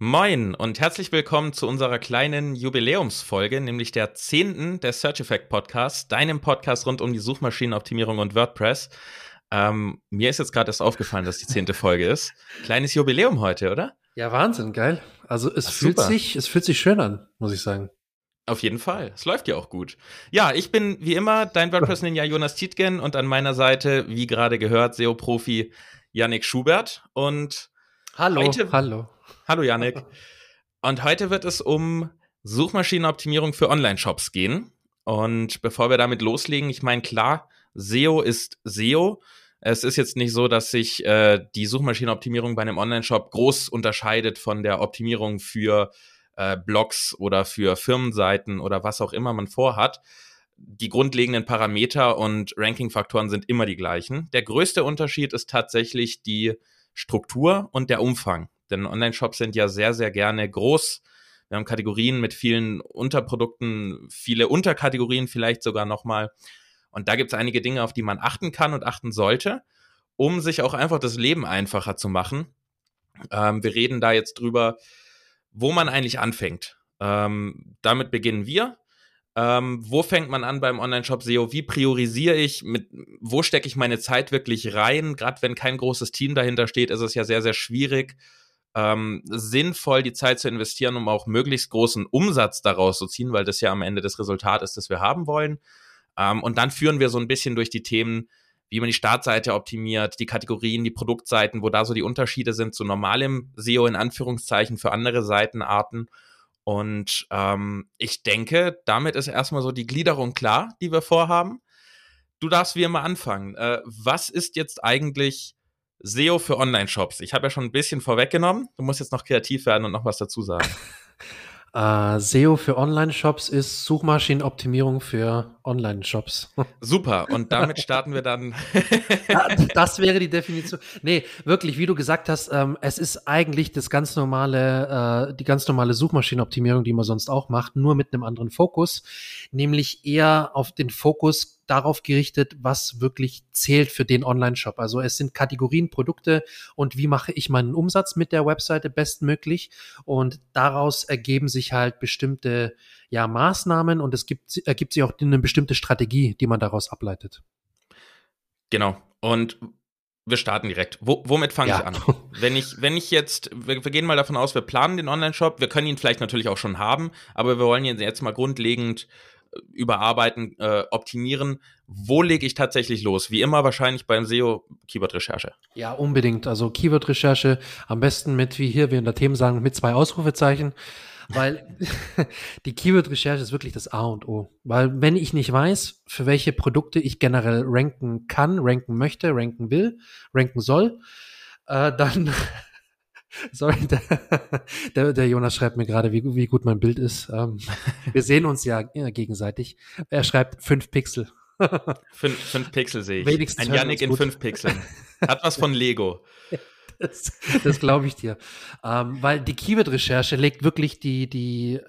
Moin und herzlich willkommen zu unserer kleinen Jubiläumsfolge, nämlich der zehnten der Search Effect Podcast, deinem Podcast rund um die Suchmaschinenoptimierung und WordPress. Ähm, mir ist jetzt gerade erst aufgefallen, dass die zehnte Folge ist. Kleines Jubiläum heute, oder? Ja, Wahnsinn, geil. Also es Ach, fühlt sich, es fühlt sich schön an, muss ich sagen. Auf jeden Fall. Es läuft ja auch gut. Ja, ich bin wie immer dein WordPress-Ninja Jonas Tietgen und an meiner Seite, wie gerade gehört, SEO-Profi Yannick Schubert. Und hallo, heute, hallo. Hallo Yannick. Und heute wird es um Suchmaschinenoptimierung für Online-Shops gehen. Und bevor wir damit loslegen, ich meine, klar, SEO ist SEO. Es ist jetzt nicht so, dass sich äh, die Suchmaschinenoptimierung bei einem Online-Shop groß unterscheidet von der Optimierung für äh, Blogs oder für Firmenseiten oder was auch immer man vorhat. Die grundlegenden Parameter und Ranking-Faktoren sind immer die gleichen. Der größte Unterschied ist tatsächlich die Struktur und der Umfang. Denn Online-Shops sind ja sehr, sehr gerne groß. Wir haben Kategorien mit vielen Unterprodukten, viele Unterkategorien vielleicht sogar nochmal. Und da gibt es einige Dinge, auf die man achten kann und achten sollte, um sich auch einfach das Leben einfacher zu machen. Ähm, wir reden da jetzt drüber, wo man eigentlich anfängt. Ähm, damit beginnen wir. Ähm, wo fängt man an beim Online-Shop SEO? Wie priorisiere ich? Mit, wo stecke ich meine Zeit wirklich rein? Gerade wenn kein großes Team dahinter steht, ist es ja sehr, sehr schwierig, ähm, sinnvoll die Zeit zu investieren, um auch möglichst großen Umsatz daraus zu ziehen, weil das ja am Ende das Resultat ist, das wir haben wollen. Ähm, und dann führen wir so ein bisschen durch die Themen, wie man die Startseite optimiert, die Kategorien, die Produktseiten, wo da so die Unterschiede sind zu normalem SEO in Anführungszeichen für andere Seitenarten. Und ähm, ich denke, damit ist erstmal so die Gliederung klar, die wir vorhaben. Du darfst wie immer anfangen. Äh, was ist jetzt eigentlich SEO für Online-Shops? Ich habe ja schon ein bisschen vorweggenommen. Du musst jetzt noch kreativ werden und noch was dazu sagen. Uh, SEO für Online-Shops ist Suchmaschinenoptimierung für Online-Shops. Super, und damit starten wir dann. das wäre die Definition. Nee, wirklich, wie du gesagt hast, ähm, es ist eigentlich das ganz normale, äh, die ganz normale Suchmaschinenoptimierung, die man sonst auch macht, nur mit einem anderen Fokus, nämlich eher auf den Fokus darauf gerichtet, was wirklich zählt für den Online-Shop. Also es sind Kategorien, Produkte und wie mache ich meinen Umsatz mit der Webseite bestmöglich. Und daraus ergeben sich halt bestimmte ja, Maßnahmen und es gibt, ergibt sich auch eine bestimmte Strategie, die man daraus ableitet. Genau. Und wir starten direkt. Wo, womit fange ja. ich an? Wenn ich, wenn ich jetzt, wir, wir, gehen mal davon aus, wir planen den Online-Shop, wir können ihn vielleicht natürlich auch schon haben, aber wir wollen ihn jetzt mal grundlegend überarbeiten, äh, optimieren. Wo lege ich tatsächlich los? Wie immer wahrscheinlich beim SEO Keyword-Recherche. Ja, unbedingt. Also Keyword-Recherche am besten mit, wie hier wir in der Themen sagen, mit zwei Ausrufezeichen. Weil die Keyword-Recherche ist wirklich das A und O. Weil wenn ich nicht weiß, für welche Produkte ich generell ranken kann, ranken möchte, ranken will, ranken soll, äh, dann Sorry, der, der, der, Jonas schreibt mir gerade, wie, wie gut mein Bild ist. Ähm, wir sehen uns ja gegenseitig. Er schreibt fünf Pixel. fünf, fünf Pixel sehe ich. Wenigstens Ein Yannick in fünf Pixeln. Hat was von Lego. Das, das glaube ich dir. Ähm, weil die Keyword-Recherche legt wirklich die, die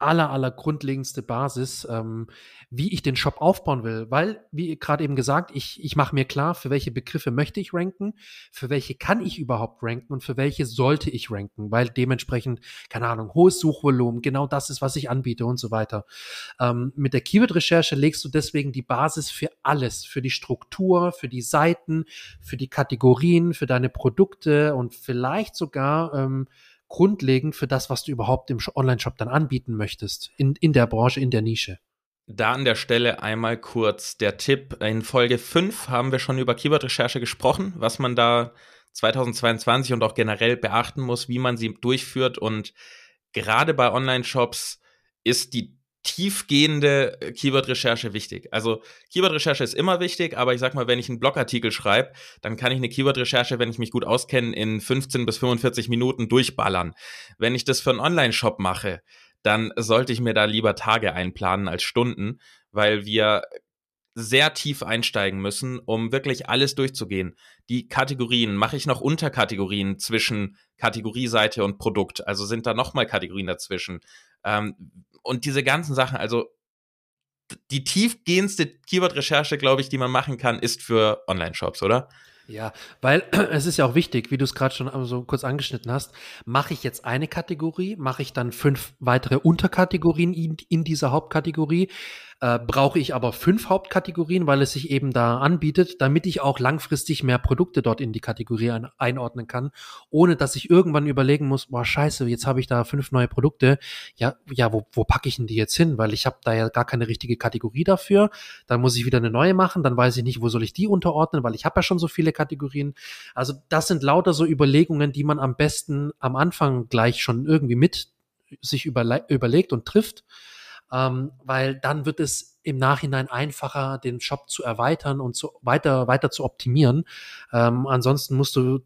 aller, aller grundlegendste Basis, ähm, wie ich den Shop aufbauen will. Weil, wie gerade eben gesagt, ich, ich mache mir klar, für welche Begriffe möchte ich ranken, für welche kann ich überhaupt ranken und für welche sollte ich ranken, weil dementsprechend, keine Ahnung, hohes Suchvolumen, genau das ist, was ich anbiete und so weiter. Ähm, mit der Keyword-Recherche legst du deswegen die Basis für alles, für die Struktur, für die Seiten, für die Kategorien, für deine Produkte und vielleicht sogar ähm, grundlegend für das, was du überhaupt im Online-Shop dann anbieten möchtest, in, in der Branche, in der Nische. Da an der Stelle einmal kurz der Tipp. In Folge 5 haben wir schon über Keyword-Recherche gesprochen, was man da 2022 und auch generell beachten muss, wie man sie durchführt. Und gerade bei Online-Shops ist die tiefgehende äh, Keyword-Recherche wichtig. Also Keyword-Recherche ist immer wichtig, aber ich sag mal, wenn ich einen Blogartikel schreibe, dann kann ich eine Keyword-Recherche, wenn ich mich gut auskenne, in 15 bis 45 Minuten durchballern. Wenn ich das für einen Online-Shop mache, dann sollte ich mir da lieber Tage einplanen als Stunden, weil wir sehr tief einsteigen müssen, um wirklich alles durchzugehen. Die Kategorien, mache ich noch Unterkategorien zwischen Kategorieseite und Produkt? Also sind da nochmal Kategorien dazwischen? Ähm, und diese ganzen Sachen, also die tiefgehendste Keyword-Recherche, glaube ich, die man machen kann, ist für Online-Shops, oder? Ja, weil es ist ja auch wichtig, wie du es gerade schon so kurz angeschnitten hast, mache ich jetzt eine Kategorie, mache ich dann fünf weitere Unterkategorien in, in dieser Hauptkategorie, äh, brauche ich aber fünf Hauptkategorien, weil es sich eben da anbietet, damit ich auch langfristig mehr Produkte dort in die Kategorie ein, einordnen kann, ohne dass ich irgendwann überlegen muss, boah, scheiße, jetzt habe ich da fünf neue Produkte. Ja, ja, wo, wo packe ich denn die jetzt hin? Weil ich habe da ja gar keine richtige Kategorie dafür. Dann muss ich wieder eine neue machen, dann weiß ich nicht, wo soll ich die unterordnen, weil ich habe ja schon so viele Kategorien. Also das sind lauter so Überlegungen, die man am besten am Anfang gleich schon irgendwie mit sich überle überlegt und trifft ähm, weil dann wird es im Nachhinein einfacher, den Shop zu erweitern und zu, weiter, weiter zu optimieren. Ähm, ansonsten musst du,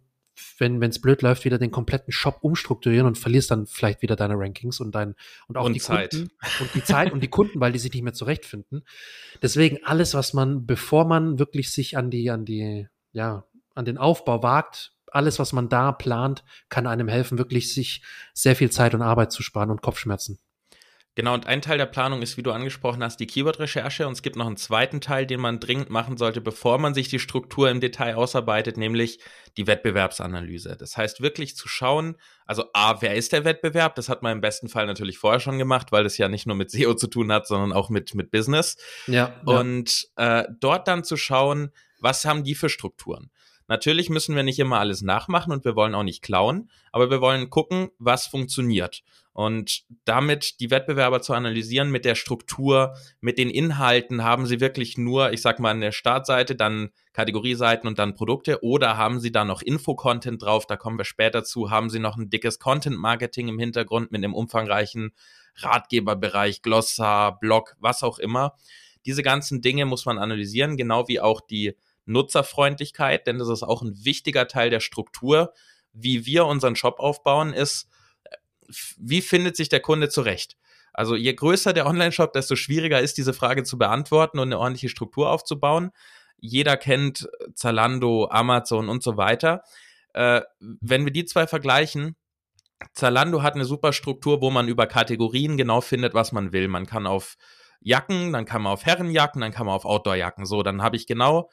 wenn es blöd läuft, wieder den kompletten Shop umstrukturieren und verlierst dann vielleicht wieder deine Rankings und dein und auch und die Zeit. Kunden und die Zeit und die Kunden, weil die sich nicht mehr zurechtfinden. Deswegen alles, was man, bevor man wirklich sich an die, an die, ja, an den Aufbau wagt, alles, was man da plant, kann einem helfen, wirklich sich sehr viel Zeit und Arbeit zu sparen und Kopfschmerzen. Genau, und ein Teil der Planung ist, wie du angesprochen hast, die Keyword-Recherche. Und es gibt noch einen zweiten Teil, den man dringend machen sollte, bevor man sich die Struktur im Detail ausarbeitet, nämlich die Wettbewerbsanalyse. Das heißt, wirklich zu schauen, also A, wer ist der Wettbewerb? Das hat man im besten Fall natürlich vorher schon gemacht, weil das ja nicht nur mit SEO zu tun hat, sondern auch mit, mit Business. Ja. Und äh, dort dann zu schauen, was haben die für Strukturen? Natürlich müssen wir nicht immer alles nachmachen und wir wollen auch nicht klauen, aber wir wollen gucken, was funktioniert. Und damit die Wettbewerber zu analysieren mit der Struktur, mit den Inhalten, haben sie wirklich nur, ich sag mal, an der Startseite, dann Kategorieseiten und dann Produkte oder haben sie da noch Info-Content drauf, da kommen wir später zu, haben sie noch ein dickes Content-Marketing im Hintergrund mit einem umfangreichen Ratgeberbereich, Glossar, Blog, was auch immer. Diese ganzen Dinge muss man analysieren, genau wie auch die Nutzerfreundlichkeit, denn das ist auch ein wichtiger Teil der Struktur. Wie wir unseren Shop aufbauen, ist, wie findet sich der Kunde zurecht? Also je größer der Online-Shop, desto schwieriger ist diese Frage zu beantworten und eine ordentliche Struktur aufzubauen. Jeder kennt Zalando, Amazon und so weiter. Äh, wenn wir die zwei vergleichen, Zalando hat eine super Struktur, wo man über Kategorien genau findet, was man will. Man kann auf Jacken, dann kann man auf Herrenjacken, dann kann man auf Outdoorjacken. So, dann habe ich genau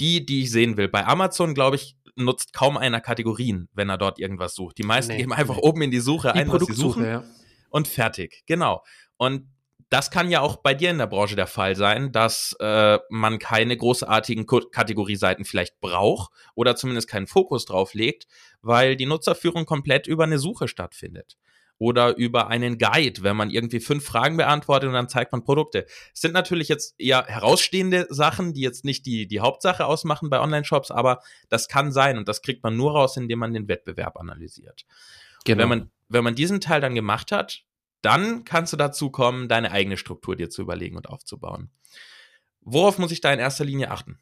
die, die ich sehen will. Bei Amazon, glaube ich, nutzt kaum einer Kategorien, wenn er dort irgendwas sucht. Die meisten nee, geben einfach nee. oben in die Suche die ein, was sie suchen ja. und fertig. Genau. Und das kann ja auch bei dir in der Branche der Fall sein, dass äh, man keine großartigen Kategorieseiten vielleicht braucht oder zumindest keinen Fokus drauf legt, weil die Nutzerführung komplett über eine Suche stattfindet oder über einen Guide, wenn man irgendwie fünf Fragen beantwortet und dann zeigt man Produkte. Es sind natürlich jetzt eher herausstehende Sachen, die jetzt nicht die, die Hauptsache ausmachen bei Online-Shops, aber das kann sein und das kriegt man nur raus, indem man den Wettbewerb analysiert. Genau. Wenn man, wenn man diesen Teil dann gemacht hat, dann kannst du dazu kommen, deine eigene Struktur dir zu überlegen und aufzubauen. Worauf muss ich da in erster Linie achten?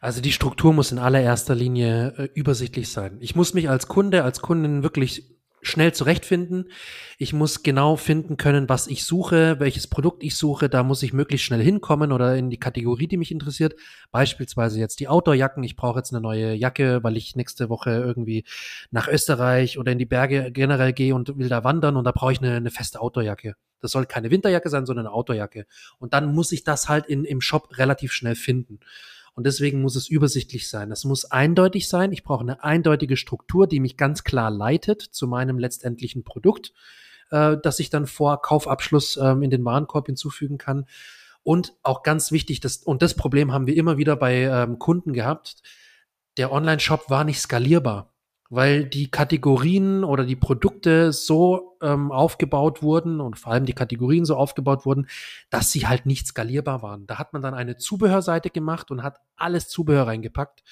Also die Struktur muss in allererster Linie äh, übersichtlich sein. Ich muss mich als Kunde, als Kundin wirklich schnell zurechtfinden. Ich muss genau finden können, was ich suche, welches Produkt ich suche. Da muss ich möglichst schnell hinkommen oder in die Kategorie, die mich interessiert. Beispielsweise jetzt die Outdoor-Jacken. Ich brauche jetzt eine neue Jacke, weil ich nächste Woche irgendwie nach Österreich oder in die Berge generell gehe und will da wandern und da brauche ich eine, eine feste Outdoor-Jacke. Das soll keine Winterjacke sein, sondern eine Outdoor-Jacke. Und dann muss ich das halt in, im Shop relativ schnell finden. Und deswegen muss es übersichtlich sein. Das muss eindeutig sein. Ich brauche eine eindeutige Struktur, die mich ganz klar leitet zu meinem letztendlichen Produkt, äh, das ich dann vor Kaufabschluss ähm, in den Warenkorb hinzufügen kann. Und auch ganz wichtig, das, und das Problem haben wir immer wieder bei ähm, Kunden gehabt, der Online-Shop war nicht skalierbar weil die Kategorien oder die Produkte so ähm, aufgebaut wurden und vor allem die Kategorien so aufgebaut wurden, dass sie halt nicht skalierbar waren. Da hat man dann eine Zubehörseite gemacht und hat alles Zubehör reingepackt.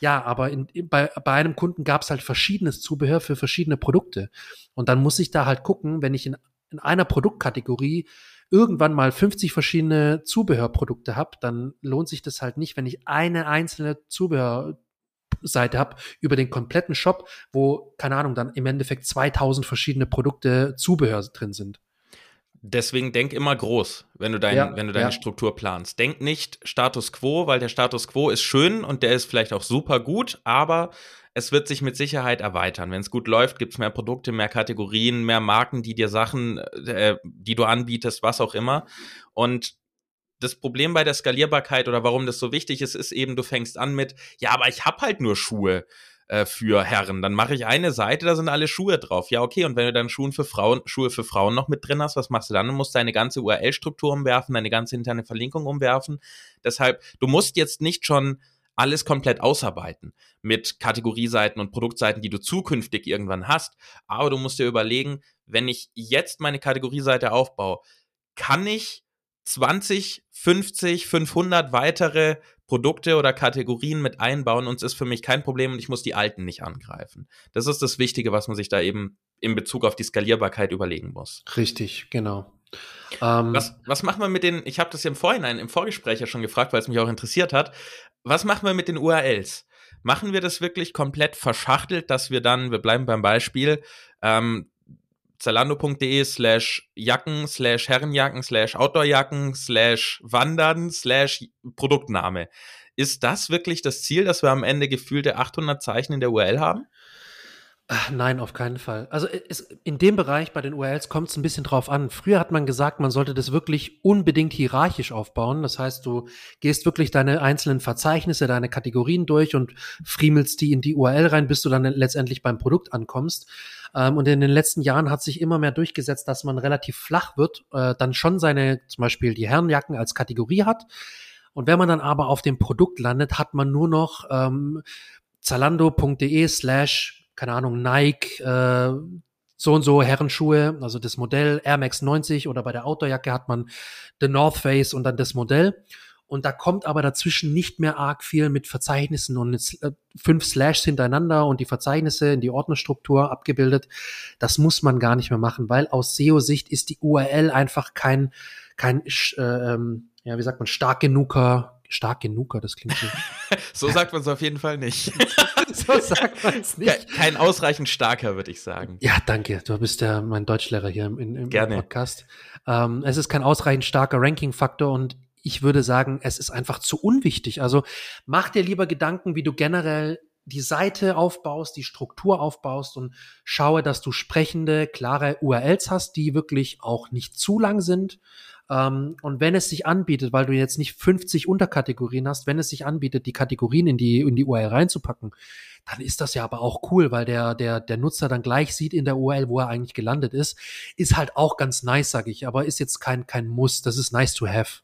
Ja, aber in, bei, bei einem Kunden gab es halt verschiedenes Zubehör für verschiedene Produkte. Und dann muss ich da halt gucken, wenn ich in, in einer Produktkategorie irgendwann mal 50 verschiedene Zubehörprodukte habe, dann lohnt sich das halt nicht, wenn ich eine einzelne Zubehör Seite habe über den kompletten Shop, wo, keine Ahnung, dann im Endeffekt 2000 verschiedene Produkte, Zubehör drin sind. Deswegen denk immer groß, wenn du, dein, ja, wenn du deine ja. Struktur planst. Denk nicht Status quo, weil der Status quo ist schön und der ist vielleicht auch super gut, aber es wird sich mit Sicherheit erweitern. Wenn es gut läuft, gibt es mehr Produkte, mehr Kategorien, mehr Marken, die dir Sachen, äh, die du anbietest, was auch immer. Und das Problem bei der Skalierbarkeit oder warum das so wichtig ist, ist eben, du fängst an mit, ja, aber ich habe halt nur Schuhe äh, für Herren. Dann mache ich eine Seite, da sind alle Schuhe drauf. Ja, okay. Und wenn du dann Schuhe für Frauen, Schuhe für Frauen noch mit drin hast, was machst du dann? Du musst deine ganze URL-Struktur umwerfen, deine ganze interne Verlinkung umwerfen. Deshalb, du musst jetzt nicht schon alles komplett ausarbeiten mit Kategorieseiten und Produktseiten, die du zukünftig irgendwann hast. Aber du musst dir überlegen, wenn ich jetzt meine Kategorieseite aufbaue, kann ich 20, 50, 500 weitere Produkte oder Kategorien mit einbauen und es ist für mich kein Problem und ich muss die alten nicht angreifen. Das ist das Wichtige, was man sich da eben in Bezug auf die Skalierbarkeit überlegen muss. Richtig, genau. Ähm, was, was machen wir mit den, ich habe das ja im Vorhinein, im Vorgespräch ja schon gefragt, weil es mich auch interessiert hat, was machen wir mit den URLs? Machen wir das wirklich komplett verschachtelt, dass wir dann, wir bleiben beim Beispiel, ähm, zalando.de slash Jacken slash Herrenjacken slash Outdoorjacken slash Wandern slash Produktname. Ist das wirklich das Ziel, dass wir am Ende gefühlte 800 Zeichen in der URL haben? Nein, auf keinen Fall. Also es, in dem Bereich bei den URLs kommt es ein bisschen drauf an. Früher hat man gesagt, man sollte das wirklich unbedingt hierarchisch aufbauen. Das heißt, du gehst wirklich deine einzelnen Verzeichnisse, deine Kategorien durch und friemelst die in die URL rein, bis du dann letztendlich beim Produkt ankommst. Ähm, und in den letzten Jahren hat sich immer mehr durchgesetzt, dass man relativ flach wird, äh, dann schon seine, zum Beispiel die Herrenjacken als Kategorie hat. Und wenn man dann aber auf dem Produkt landet, hat man nur noch ähm, zalando.de slash keine Ahnung, Nike, äh, so und so Herrenschuhe, also das Modell Air Max 90 oder bei der Outdoorjacke hat man The North Face und dann das Modell. Und da kommt aber dazwischen nicht mehr arg viel mit Verzeichnissen und äh, fünf Slashs hintereinander und die Verzeichnisse in die Ordnerstruktur abgebildet. Das muss man gar nicht mehr machen, weil aus SEO-Sicht ist die URL einfach kein, kein, äh, ähm, ja, wie sagt man, stark genuger stark genuger, das klingt so. so sagt man es auf jeden Fall nicht. so sagt man es nicht. Kein ausreichend starker, würde ich sagen. Ja, danke. Du bist ja mein Deutschlehrer hier im, im Gerne. Podcast. Ähm, es ist kein ausreichend starker Ranking-Faktor und ich würde sagen, es ist einfach zu unwichtig. Also mach dir lieber Gedanken, wie du generell die Seite aufbaust, die Struktur aufbaust und schaue, dass du sprechende, klare URLs hast, die wirklich auch nicht zu lang sind, ähm, und wenn es sich anbietet, weil du jetzt nicht 50 Unterkategorien hast, wenn es sich anbietet, die Kategorien in die, in die URL reinzupacken, dann ist das ja aber auch cool, weil der, der, der Nutzer dann gleich sieht in der URL, wo er eigentlich gelandet ist. Ist halt auch ganz nice, sag ich, aber ist jetzt kein, kein Muss. Das ist nice to have.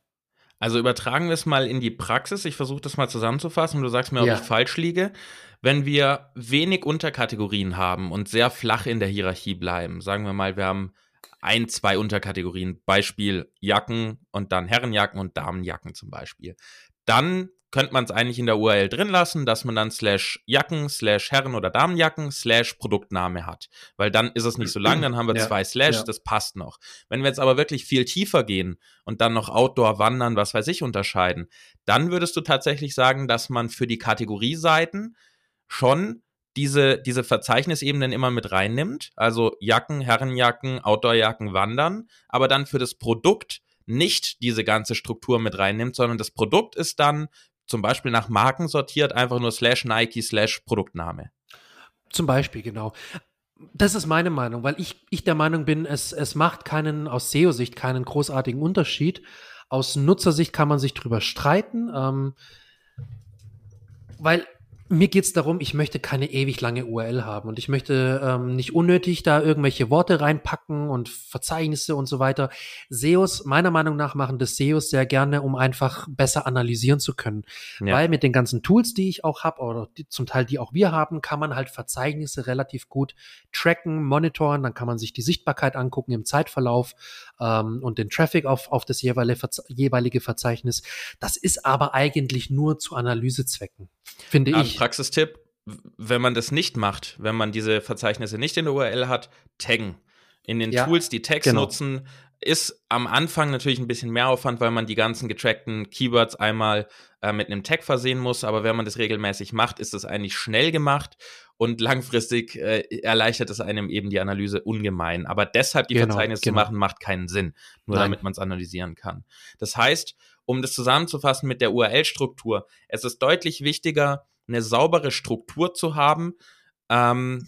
Also übertragen wir es mal in die Praxis. Ich versuche das mal zusammenzufassen. Du sagst mir, ob ja. ich falsch liege. Wenn wir wenig Unterkategorien haben und sehr flach in der Hierarchie bleiben, sagen wir mal, wir haben ein, zwei Unterkategorien. Beispiel Jacken und dann Herrenjacken und Damenjacken zum Beispiel. Dann könnte man es eigentlich in der URL drin lassen, dass man dann slash Jacken, slash Herren- oder Damenjacken, slash Produktname hat. Weil dann ist es nicht so lang, dann haben wir ja, zwei Slash, ja. das passt noch. Wenn wir jetzt aber wirklich viel tiefer gehen und dann noch Outdoor, Wandern, was weiß ich unterscheiden, dann würdest du tatsächlich sagen, dass man für die Kategorieseiten schon diese, diese Verzeichnisebenen immer mit reinnimmt. Also Jacken, Herrenjacken, Outdoorjacken, Wandern, aber dann für das Produkt nicht diese ganze Struktur mit reinnimmt, sondern das Produkt ist dann zum Beispiel nach Marken sortiert, einfach nur slash Nike slash Produktname. Zum Beispiel, genau. Das ist meine Meinung, weil ich, ich der Meinung bin, es, es macht keinen, aus SEO-Sicht keinen großartigen Unterschied. Aus Nutzersicht kann man sich drüber streiten, ähm, weil mir geht es darum, ich möchte keine ewig lange URL haben und ich möchte ähm, nicht unnötig da irgendwelche Worte reinpacken und Verzeichnisse und so weiter. SEOs, meiner Meinung nach, machen das SEOs sehr gerne, um einfach besser analysieren zu können. Ja. Weil mit den ganzen Tools, die ich auch habe, oder die, zum Teil die auch wir haben, kann man halt Verzeichnisse relativ gut tracken, monitoren, dann kann man sich die Sichtbarkeit angucken im Zeitverlauf ähm, und den Traffic auf, auf das jeweilige, jeweilige Verzeichnis. Das ist aber eigentlich nur zu Analysezwecken, finde ich. Praxistipp, wenn man das nicht macht, wenn man diese Verzeichnisse nicht in der URL hat, taggen. In den ja, Tools, die Tags genau. nutzen, ist am Anfang natürlich ein bisschen mehr Aufwand, weil man die ganzen getrackten Keywords einmal äh, mit einem Tag versehen muss. Aber wenn man das regelmäßig macht, ist das eigentlich schnell gemacht und langfristig äh, erleichtert es einem eben die Analyse ungemein. Aber deshalb die genau, Verzeichnisse genau. zu machen, macht keinen Sinn, nur Nein. damit man es analysieren kann. Das heißt, um das zusammenzufassen mit der URL-Struktur, es ist deutlich wichtiger, eine saubere Struktur zu haben, ähm,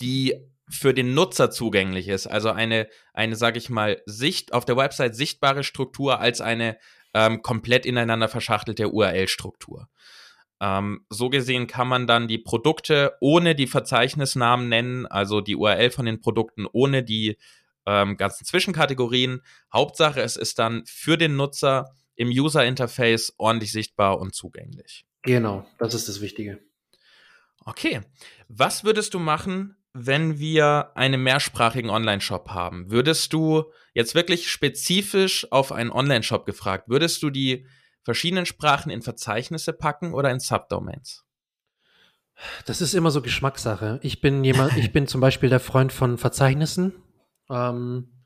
die für den Nutzer zugänglich ist. Also eine, eine, sage ich mal, Sicht auf der Website sichtbare Struktur als eine ähm, komplett ineinander verschachtelte URL-Struktur. Ähm, so gesehen kann man dann die Produkte ohne die Verzeichnisnamen nennen, also die URL von den Produkten ohne die ähm, ganzen Zwischenkategorien. Hauptsache, es ist dann für den Nutzer im User-Interface ordentlich sichtbar und zugänglich. Genau, das ist das Wichtige. Okay. Was würdest du machen, wenn wir einen mehrsprachigen Online-Shop haben? Würdest du jetzt wirklich spezifisch auf einen Online-Shop gefragt, würdest du die verschiedenen Sprachen in Verzeichnisse packen oder in Subdomains? Das ist immer so Geschmackssache. Ich bin jemand, ich bin zum Beispiel der Freund von Verzeichnissen. Ähm,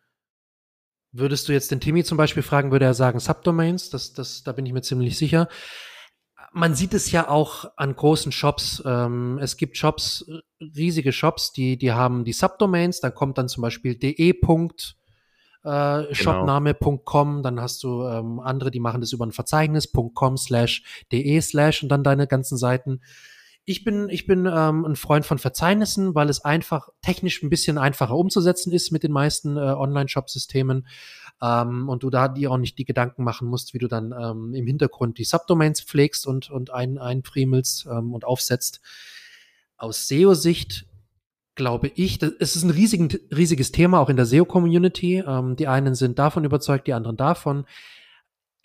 würdest du jetzt den Timmy zum Beispiel fragen, würde er sagen Subdomains. Das, das, da bin ich mir ziemlich sicher. Man sieht es ja auch an großen Shops. Ähm, es gibt Shops, riesige Shops, die, die haben die Subdomains. Da kommt dann zum Beispiel de. Äh, shopname.com, genau. dann hast du ähm, andere, die machen das über ein Verzeichnis.com slash de slash und dann deine ganzen Seiten. Ich bin, ich bin ähm, ein Freund von Verzeichnissen, weil es einfach technisch ein bisschen einfacher umzusetzen ist mit den meisten äh, Online-Shop-Systemen ähm, und du da dir auch nicht die Gedanken machen musst, wie du dann ähm, im Hintergrund die Subdomains pflegst und, und ein, einfriemelst ähm, und aufsetzt. Aus SEO-Sicht glaube ich, das, es ist ein riesigen, riesiges Thema auch in der SEO-Community. Ähm, die einen sind davon überzeugt, die anderen davon.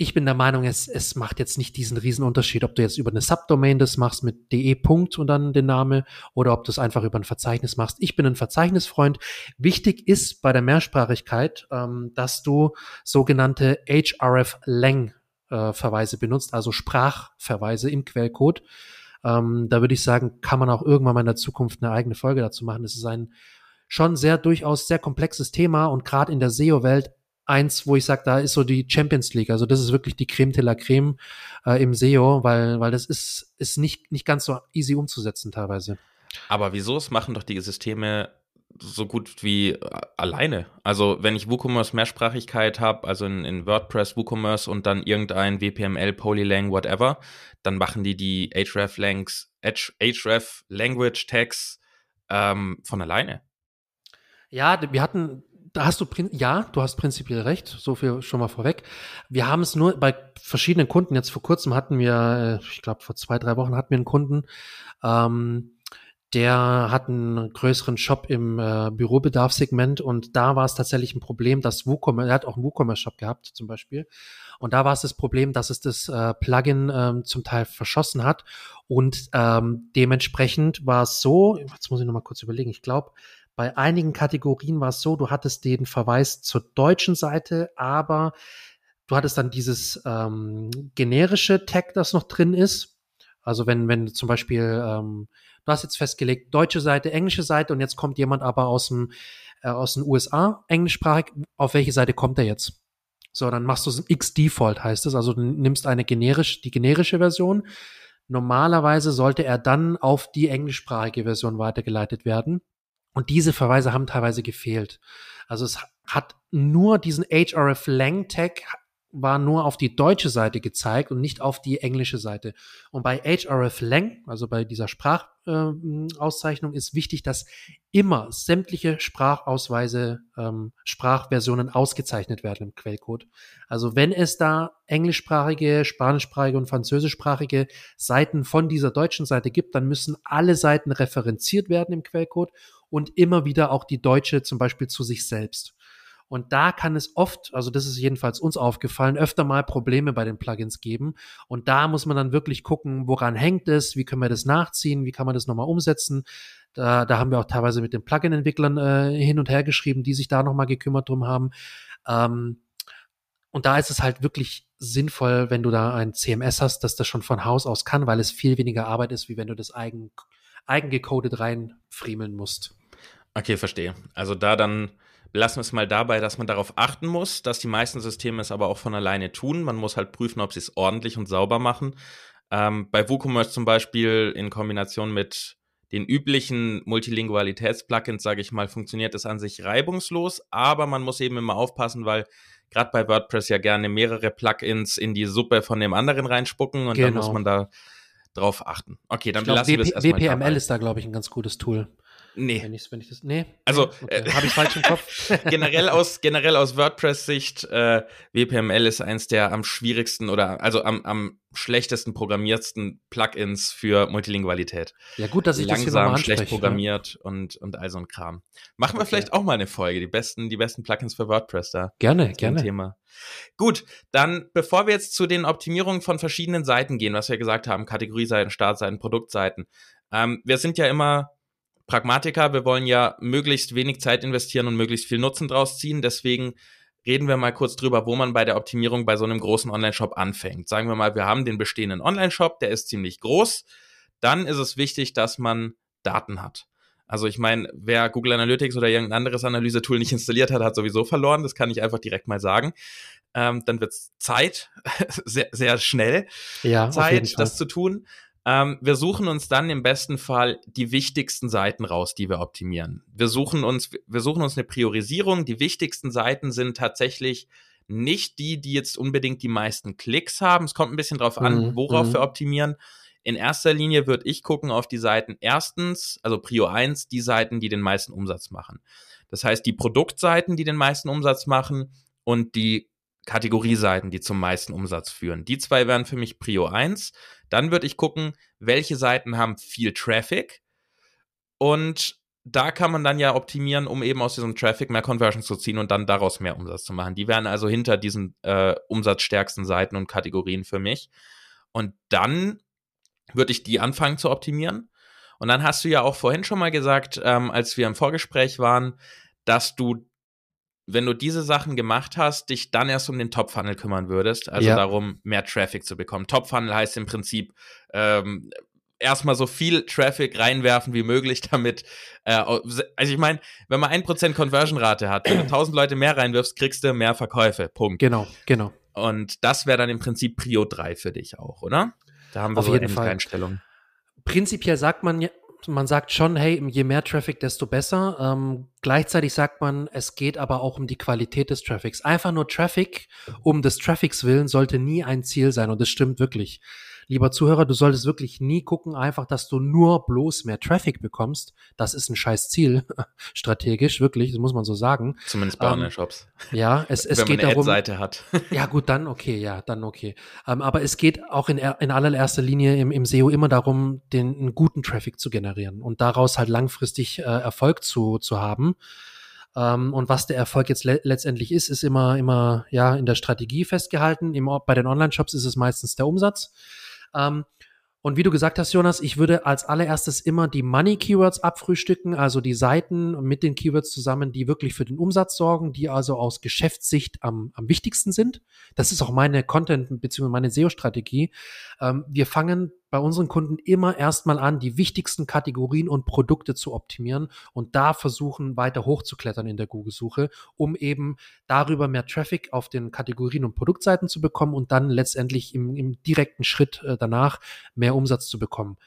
Ich bin der Meinung, es, es macht jetzt nicht diesen riesen Unterschied, ob du jetzt über eine Subdomain das machst mit de. Punkt und dann den Name oder ob du es einfach über ein Verzeichnis machst. Ich bin ein Verzeichnisfreund. Wichtig ist bei der Mehrsprachigkeit, ähm, dass du sogenannte href-lang äh, Verweise benutzt, also Sprachverweise im Quellcode. Ähm, da würde ich sagen, kann man auch irgendwann mal in der Zukunft eine eigene Folge dazu machen. Es ist ein schon sehr durchaus sehr komplexes Thema und gerade in der SEO-Welt eins, wo ich sage, da ist so die Champions League. Also das ist wirklich die Creme de la Creme äh, im SEO, weil, weil das ist, ist nicht, nicht ganz so easy umzusetzen teilweise. Aber wieso? Es machen doch die Systeme so gut wie äh, alleine. Also wenn ich WooCommerce Mehrsprachigkeit habe, also in, in, WordPress WooCommerce und dann irgendein WPML, Polylang, whatever, dann machen die die href, Langs, href Language Tags ähm, von alleine. Ja, wir hatten, da hast du, ja, du hast prinzipiell recht, so viel schon mal vorweg. Wir haben es nur bei verschiedenen Kunden, jetzt vor kurzem hatten wir, äh, ich glaube vor zwei, drei Wochen hatten wir einen Kunden, ähm, der hat einen größeren Shop im äh, Bürobedarfssegment und da war es tatsächlich ein Problem, dass WooCommerce, er hat auch einen WooCommerce-Shop gehabt zum Beispiel. Und da war es das Problem, dass es das äh, Plugin ähm, zum Teil verschossen hat. Und ähm, dementsprechend war es so, jetzt muss ich nochmal kurz überlegen, ich glaube, bei einigen Kategorien war es so, du hattest den Verweis zur deutschen Seite, aber du hattest dann dieses ähm, generische Tag, das noch drin ist. Also wenn, wenn zum Beispiel ähm, du hast jetzt festgelegt, deutsche Seite, englische Seite und jetzt kommt jemand aber aus dem äh, aus den USA, englischsprachig, auf welche Seite kommt er jetzt? So, dann machst du es X-Default heißt es, also du nimmst eine generisch, die generische Version. Normalerweise sollte er dann auf die englischsprachige Version weitergeleitet werden. Und diese Verweise haben teilweise gefehlt. Also es hat nur diesen href lang Tag war nur auf die deutsche Seite gezeigt und nicht auf die englische Seite. Und bei href-lang, also bei dieser Sprachauszeichnung, äh, ist wichtig, dass immer sämtliche Sprachausweise, ähm, Sprachversionen ausgezeichnet werden im Quellcode. Also wenn es da englischsprachige, spanischsprachige und französischsprachige Seiten von dieser deutschen Seite gibt, dann müssen alle Seiten referenziert werden im Quellcode und immer wieder auch die deutsche zum Beispiel zu sich selbst. Und da kann es oft, also das ist jedenfalls uns aufgefallen, öfter mal Probleme bei den Plugins geben. Und da muss man dann wirklich gucken, woran hängt es, wie können wir das nachziehen, wie kann man das nochmal umsetzen. Da, da haben wir auch teilweise mit den Plugin-Entwicklern äh, hin und her geschrieben, die sich da nochmal gekümmert drum haben. Ähm, und da ist es halt wirklich sinnvoll, wenn du da ein CMS hast, dass das schon von Haus aus kann, weil es viel weniger Arbeit ist, wie wenn du das eigen, eigen gecodet reinfriemeln musst. Okay, verstehe. Also da dann Lassen wir es mal dabei, dass man darauf achten muss, dass die meisten Systeme es aber auch von alleine tun. Man muss halt prüfen, ob sie es ordentlich und sauber machen. Ähm, bei WooCommerce zum Beispiel in Kombination mit den üblichen Multilingualitäts-Plugins, sage ich mal, funktioniert es an sich reibungslos, aber man muss eben immer aufpassen, weil gerade bei WordPress ja gerne mehrere Plugins in die Suppe von dem anderen reinspucken und genau. dann muss genau. man da drauf achten. Okay, dann ich glaub, lassen wir es erstmal. WPML dabei. ist da, glaube ich, ein ganz gutes Tool. Nee. Wenn ich, wenn ich das, nee. Also, okay. äh, habe ich falsch im Kopf. generell aus, generell aus WordPress-Sicht, äh, WPML ist eins der am schwierigsten oder also am, am schlechtesten programmiertsten Plugins für Multilingualität. Ja, gut, dass ich das hier Langsam, schlecht anspreche. programmiert und, und all so ein Kram. Machen wir Okay. vielleicht auch mal eine Folge, die besten, die besten Plugins für WordPress da. Gerne, gerne. Thema. Gut, dann bevor wir jetzt zu den Optimierungen von verschiedenen Seiten gehen, was wir gesagt haben, Kategorieseiten, Startseiten, Produktseiten. Ähm, wir sind ja immer Pragmatiker, wir wollen ja möglichst wenig Zeit investieren und möglichst viel Nutzen draus ziehen. Deswegen reden wir mal kurz drüber, wo man bei der Optimierung bei so einem großen Online-Shop anfängt. Sagen wir mal, wir haben den bestehenden Online-Shop, der ist ziemlich groß. Dann ist es wichtig, dass man Daten hat. Also ich meine, wer Google Analytics oder irgendein anderes Analysetool nicht installiert hat, hat sowieso verloren. Das kann ich einfach direkt mal sagen. Ähm, dann wird's Zeit, sehr, sehr schnell Ja, Zeit, das zu tun. Ähm, wir suchen uns dann im besten Fall die wichtigsten Seiten raus, die wir optimieren. Wir suchen uns, wir suchen uns eine Priorisierung. Die wichtigsten Seiten sind tatsächlich nicht die, die jetzt unbedingt die meisten Klicks haben. Es kommt ein bisschen drauf an, Mhm, worauf mhm. wir optimieren. In erster Linie würde ich gucken auf die Seiten erstens, also Prio 1, die Seiten, die den meisten Umsatz machen. Das heißt, die Produktseiten, die den meisten Umsatz machen und die Kategorieseiten, die zum meisten Umsatz führen. Die zwei wären für mich Prio 1. Dann würde ich gucken, welche Seiten haben viel Traffic und da kann man dann ja optimieren, um eben aus diesem Traffic mehr Conversions zu ziehen und dann daraus mehr Umsatz zu machen. Die wären also hinter diesen äh, umsatzstärksten Seiten und Kategorien für mich. Und dann würde ich die anfangen zu optimieren. Und dann hast du ja auch vorhin schon mal gesagt, ähm, als wir im Vorgespräch waren, dass du, wenn du diese Sachen gemacht hast, dich dann erst um den Top-Funnel kümmern würdest. Also Ja. darum, mehr Traffic zu bekommen. Top-Funnel heißt im Prinzip, ähm, erstmal so viel Traffic reinwerfen wie möglich, damit, äh, also ich meine, wenn man 1% Conversion-Rate hat, wenn du 1000 Leute mehr reinwirfst, kriegst du mehr Verkäufe. Punkt. Genau, genau. Und das wäre dann im Prinzip Prio 3 für dich auch, oder? Da haben wir Auf so jeden eine Fall. Einstellung. Prinzipiell sagt man ja, man sagt schon, hey, je mehr Traffic, desto besser. Ähm, gleichzeitig sagt man, es geht aber auch um die Qualität des Traffics. Einfach nur Traffic um des Traffics willen sollte nie ein Ziel sein und das stimmt wirklich. Lieber Zuhörer, du solltest wirklich nie gucken, einfach, dass du nur bloß mehr Traffic bekommst. Das ist ein scheiß Ziel, strategisch, wirklich, das muss man so sagen. Zumindest bei Ähm, Online-Shops. Ja, es, es Wenn man geht eine darum. Ad-Seite hat. Ja, gut, dann okay, ja, dann okay. Ähm, aber es geht auch in, in allererster Linie im, im SEO immer darum, den einen guten Traffic zu generieren und daraus halt langfristig äh, Erfolg zu, zu haben. Ähm, und was der Erfolg jetzt le letztendlich ist, ist immer, immer ja in der Strategie festgehalten. Im, bei den Online-Shops ist es meistens der Umsatz. Ähm, und wie du gesagt hast, Jonas, ich würde als allererstes immer die Money-Keywords abfrühstücken, also die Seiten mit den Keywords zusammen, die wirklich für den Umsatz sorgen, die also aus Geschäftssicht am, am wichtigsten sind. Das ist auch meine Content- bzw. meine SEO-Strategie. Ähm, wir fangen bei unseren Kunden immer erstmal an, die wichtigsten Kategorien und Produkte zu optimieren und da versuchen, weiter hochzuklettern in der Google-Suche, um eben darüber mehr Traffic auf den Kategorien und Produktseiten zu bekommen und dann letztendlich im, im direkten Schritt äh, danach mehr Umsatz zu bekommen.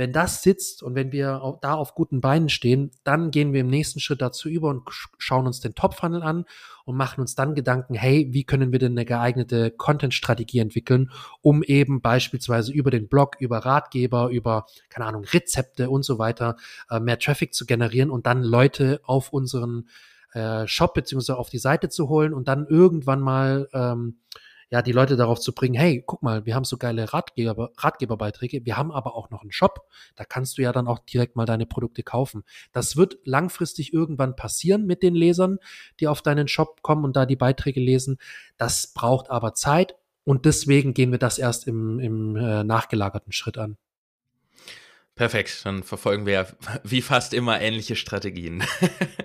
Wenn das sitzt und wenn wir da auf guten Beinen stehen, dann gehen wir im nächsten Schritt dazu über und sch- schauen uns den Top-Funnel an und machen uns dann Gedanken, hey, wie können wir denn eine geeignete Content-Strategie entwickeln, um eben beispielsweise über den Blog, über Ratgeber, über, keine Ahnung, Rezepte und so weiter äh, mehr Traffic zu generieren und dann Leute auf unseren äh, Shop beziehungsweise auf die Seite zu holen und dann irgendwann mal ähm, ja, die Leute darauf zu bringen, hey, guck mal, wir haben so geile Ratgeber, Ratgeberbeiträge, wir haben aber auch noch einen Shop, da kannst du ja dann auch direkt mal deine Produkte kaufen. Das wird langfristig irgendwann passieren mit den Lesern, die auf deinen Shop kommen und da die Beiträge lesen. Das braucht aber Zeit und deswegen gehen wir das erst im, im äh, nachgelagerten Schritt an. Perfekt, dann verfolgen wir ja wie fast immer ähnliche Strategien.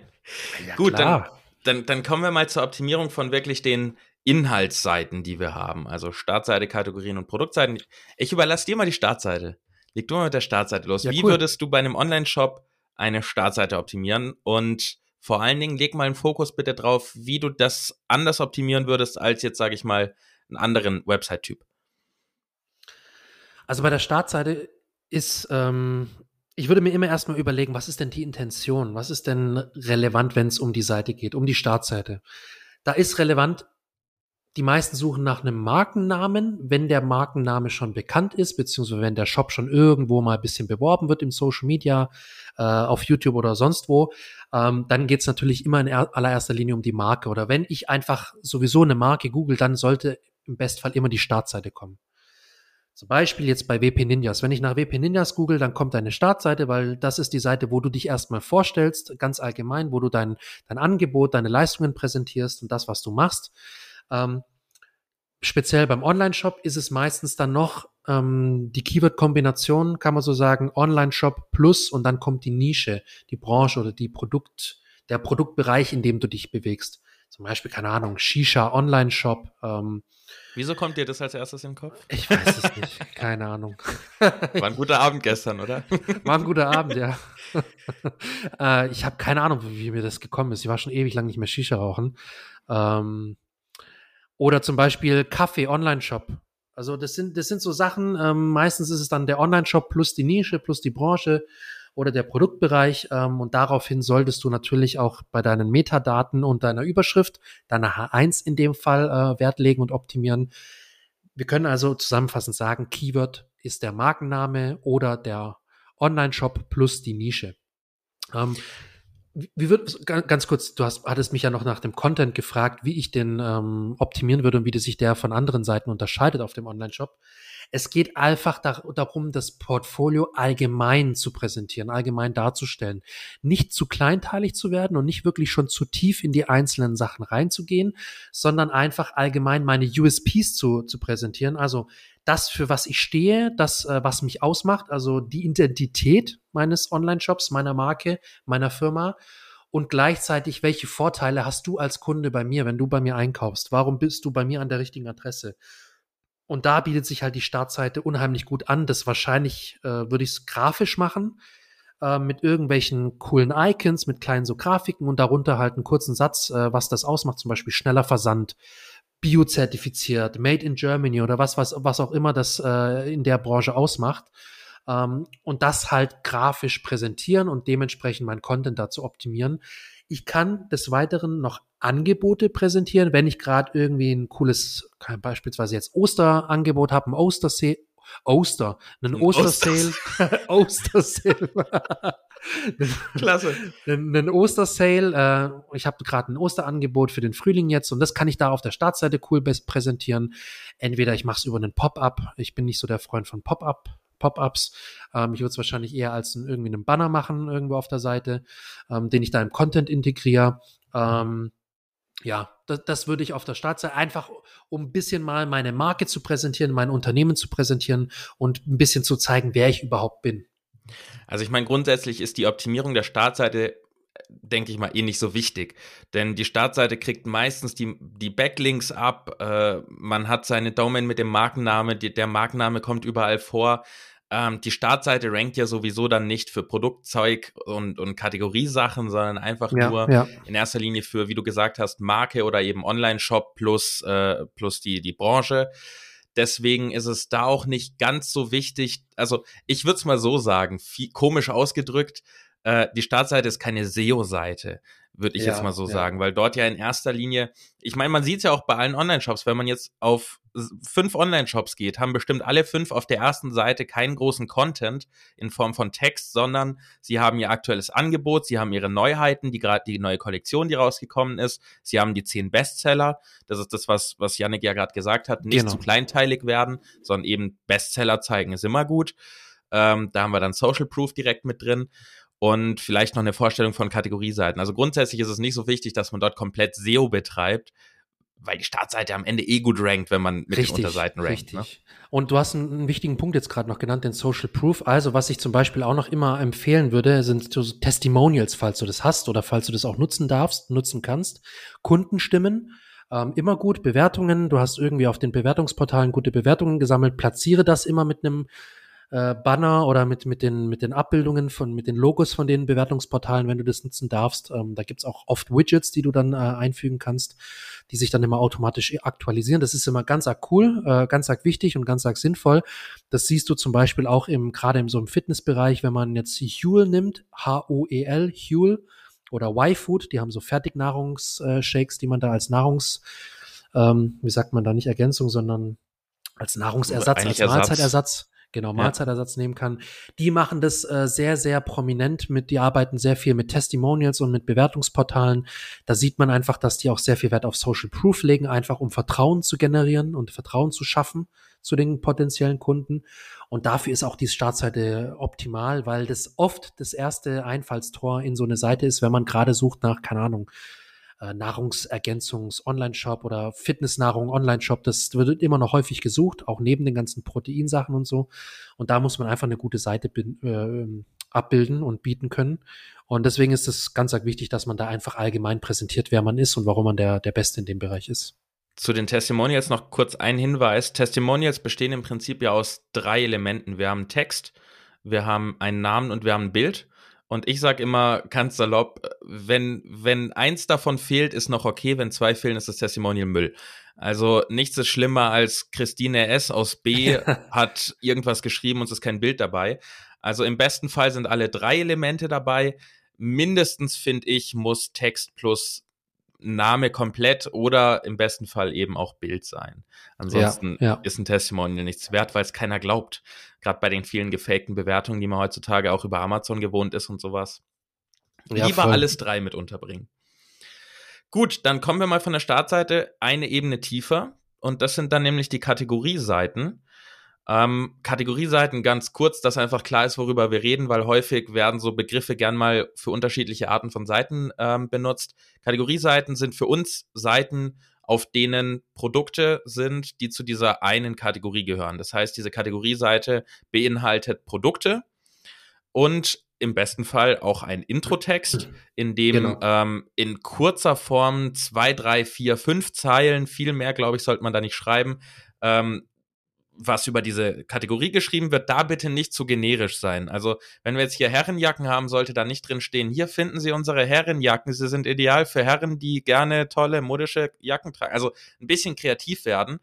Gut, dann, klar. dann, dann kommen wir mal zur Optimierung von wirklich den Inhaltsseiten, die wir haben. Also Startseite, Kategorien und Produktseiten. Ich überlasse dir mal die Startseite. Leg du mal mit der Startseite los. Ja, Wie cool. würdest du bei einem Online-Shop eine Startseite optimieren? Und vor allen Dingen leg mal einen Fokus bitte drauf, wie du das anders optimieren würdest als jetzt, sage ich mal, einen anderen Website-Typ. Also bei der Startseite ist, ähm, ich würde mir immer erstmal überlegen, was ist denn die Intention? Was ist denn relevant, wenn es um die Seite geht, um die Startseite? Da ist relevant, die meisten suchen nach einem Markennamen. Wenn der Markenname schon bekannt ist, beziehungsweise wenn der Shop schon irgendwo mal ein bisschen beworben wird im Social Media, äh, auf YouTube oder sonst wo, ähm, dann geht's natürlich immer in allererster Linie um die Marke. Oder wenn ich einfach sowieso eine Marke google, dann sollte im Bestfall immer die Startseite kommen. Zum Beispiel jetzt bei WP Ninjas. Wenn ich nach WP Ninjas google, dann kommt eine Startseite, weil das ist die Seite, wo du dich erstmal vorstellst, ganz allgemein, wo du dein, dein Angebot, deine Leistungen präsentierst und das, was du machst. Ähm, speziell beim Online-Shop ist es meistens dann noch ähm, die Keyword-Kombination, kann man so sagen, Online-Shop plus und dann kommt die Nische, die Branche oder die Produkt, der Produktbereich, in dem du dich bewegst. Zum Beispiel, keine Ahnung, Shisha Online-Shop, ähm, Wieso kommt dir das als erstes in den Kopf? Ich weiß es nicht. Keine Ahnung. War ein guter Abend gestern, oder? War ein guter Abend, ja. äh, ich habe keine Ahnung, wie mir das gekommen ist. Ich war schon ewig lang nicht mehr Shisha rauchen. Ähm, oder zum Beispiel Kaffee Online-Shop. Also das sind, das sind so Sachen, ähm, meistens ist es dann der Online-Shop plus die Nische, plus die Branche oder der Produktbereich. Ähm, und daraufhin solltest du natürlich auch bei deinen Metadaten und deiner Überschrift, deiner H1 in dem Fall, äh, Wert legen und optimieren. Wir können also zusammenfassend sagen, Keyword ist der Markenname oder der Online-Shop plus die Nische. Ähm, wie wird ganz kurz, du hast, hattest mich ja noch nach dem Content gefragt, wie ich den ähm, optimieren würde und wie sich der von anderen Seiten unterscheidet auf dem Online-Shop. Es geht einfach da, darum, das Portfolio allgemein zu präsentieren, allgemein darzustellen. Nicht zu kleinteilig zu werden und nicht wirklich schon zu tief in die einzelnen Sachen reinzugehen, sondern einfach allgemein meine USPs zu, zu präsentieren. Also das, für was ich stehe, das, äh, was mich ausmacht, also die Identität meines Online-Shops, meiner Marke, meiner Firma und gleichzeitig, welche Vorteile hast du als Kunde bei mir, wenn du bei mir einkaufst? Warum bist du bei mir an der richtigen Adresse? Und da bietet sich halt die Startseite unheimlich gut an. Das wahrscheinlich äh, würde ich es grafisch machen, äh, mit irgendwelchen coolen Icons, mit kleinen so Grafiken und darunter halt einen kurzen Satz, äh, was das ausmacht, zum Beispiel schneller Versand, biozertifiziert, made in Germany oder was, was, was auch immer das äh, in der Branche ausmacht. Ähm, und das halt grafisch präsentieren und dementsprechend mein Content dazu optimieren. Ich kann des Weiteren noch Angebote präsentieren, wenn ich gerade irgendwie ein cooles, beispielsweise jetzt Osterangebot habe, ein Ostersale, Oster, einen Ostersale, Ostersale. Klasse. Einen Ostersale. Äh, ich habe gerade ein Osterangebot für den Frühling jetzt und das kann ich da auf der Startseite cool präsentieren. Entweder ich mache es über einen Pop-up. Ich bin nicht so der Freund von Pop-up. Pop-ups. Ähm, ich würde es wahrscheinlich eher als ein, irgendwie einen Banner machen irgendwo auf der Seite, ähm, den ich da im Content integriere. Ähm, ja, das, das würde ich auf der Startseite einfach, um ein bisschen mal meine Marke zu präsentieren, mein Unternehmen zu präsentieren und ein bisschen zu zeigen, wer ich überhaupt bin. Also ich meine, grundsätzlich ist die Optimierung der Startseite denke ich mal, eh nicht so wichtig. Denn die Startseite kriegt meistens die, die Backlinks ab, äh, man hat seine Domain mit dem Markenname, die, der Markenname kommt überall vor. Ähm, die Startseite rankt ja sowieso dann nicht für Produktzeug und, und Kategoriesachen, sondern einfach ja, nur ja. in erster Linie für, wie du gesagt hast, Marke oder eben Online-Shop plus, äh, plus die, die Branche. Deswegen ist es da auch nicht ganz so wichtig. Also ich würde es mal so sagen, viel, komisch ausgedrückt, äh, die Startseite ist keine SEO-Seite, würde ich ja, jetzt mal so ja. sagen, weil dort ja in erster Linie, ich meine, man sieht es ja auch bei allen Online-Shops, wenn man jetzt auf fünf Online-Shops geht, haben bestimmt alle fünf auf der ersten Seite keinen großen Content in Form von Text, sondern sie haben ihr aktuelles Angebot, sie haben ihre Neuheiten, die gerade die neue Kollektion, die rausgekommen ist, sie haben die zehn Bestseller, das ist das, was, was Yannick ja gerade gesagt hat, nicht genau. zu kleinteilig werden, sondern eben Bestseller zeigen ist immer gut. Ähm, da haben wir dann Social Proof direkt mit drin und vielleicht noch eine Vorstellung von Kategorieseiten. Also grundsätzlich ist es nicht so wichtig, dass man dort komplett SEO betreibt, weil die Startseite am Ende eh gut rankt, wenn man mit richtig, den Unterseiten rankt. Richtig. Ne? Und du hast einen, einen wichtigen Punkt jetzt gerade noch genannt, den Social Proof. Also was ich zum Beispiel auch noch immer empfehlen würde, sind so Testimonials, falls du das hast oder falls du das auch nutzen darfst, nutzen kannst. Kundenstimmen. Ähm, immer gut, Bewertungen. Du hast irgendwie auf den Bewertungsportalen gute Bewertungen gesammelt. Platziere das immer mit einem äh, Banner oder mit, mit, den, mit den Abbildungen von, mit den Logos von den Bewertungsportalen, wenn du das nutzen darfst. Ähm, da gibt's auch oft Widgets, die du dann äh, einfügen kannst, die sich dann immer automatisch aktualisieren. Das ist immer ganz arg cool, äh, ganz arg wichtig und ganz arg sinnvoll. Das siehst du zum Beispiel auch im, gerade in so einem Fitnessbereich, wenn man jetzt Huel nimmt, H-U-E-L, Huel oder Y-Food, die haben so Fertignahrungsshakes, die man da als Nahrungs, ähm, wie sagt man da nicht Ergänzung, sondern als Nahrungsersatz, als Mahlzeitersatz genau, Mahlzeitersatz ja. nehmen kann. Die machen das äh, sehr, sehr prominent mit, die arbeiten sehr viel mit Testimonials und mit Bewertungsportalen. Da sieht man einfach, dass die auch sehr viel Wert auf Social Proof legen, einfach um Vertrauen zu generieren und Vertrauen zu schaffen zu den potenziellen Kunden. Und dafür ist auch die Startseite optimal, weil das oft das erste Einfallstor in so eine Seite ist, wenn man gerade sucht nach, keine Ahnung, äh, Nahrungsergänzungs-Online-Shop oder Fitnessnahrung-Online-Shop. Das wird immer noch häufig gesucht, auch neben den ganzen Proteinsachen und so. Und da muss man einfach eine gute Seite äh, abbilden und bieten können. Und deswegen ist es ganz, wichtig, dass man da einfach allgemein präsentiert, wer man ist und warum man der, der Beste in dem Bereich ist. Zu den Testimonials noch kurz ein Hinweis. Testimonials bestehen im Prinzip ja aus drei Elementen. Wir haben Text, wir haben einen Namen und wir haben ein Bild. Und ich sage immer ganz salopp, wenn, wenn eins davon fehlt, ist noch okay, wenn zwei fehlen, ist das Testimonial Müll. Also nichts ist schlimmer als Christine S. aus B. hat irgendwas geschrieben und es ist kein Bild dabei. Also im besten Fall sind alle drei Elemente dabei. Mindestens, finde ich, muss Text plus Name komplett oder im besten Fall eben auch Bild sein. Ansonsten ja, ja. ist ein Testimonial nichts wert, weil es keiner glaubt. Gerade bei den vielen gefakten Bewertungen, die man heutzutage auch über Amazon gewohnt ist und sowas. Ja, Lieber voll. alles drei mit unterbringen. Gut, dann kommen wir mal von der Startseite eine Ebene tiefer. Und das sind dann nämlich die Kategorieseiten. Ähm, Kategorieseiten ganz kurz, dass einfach klar ist, worüber wir reden, weil häufig werden so Begriffe gern mal für unterschiedliche Arten von Seiten ähm, benutzt. Kategorieseiten sind für uns Seiten, auf denen Produkte sind, die zu dieser einen Kategorie gehören. Das heißt, diese Kategorieseite beinhaltet Produkte und im besten Fall auch ein Introtext, in dem genau. ähm, in kurzer Form zwei, drei, vier, fünf Zeilen, viel mehr, glaube ich, sollte man da nicht schreiben, ähm, was über diese Kategorie geschrieben wird, da bitte nicht zu generisch sein. Also, wenn wir jetzt hier Herrenjacken haben, sollte da nicht drin stehen, hier finden Sie unsere Herrenjacken, sie sind ideal für Herren, die gerne tolle modische Jacken tragen. Also, ein bisschen kreativ werden,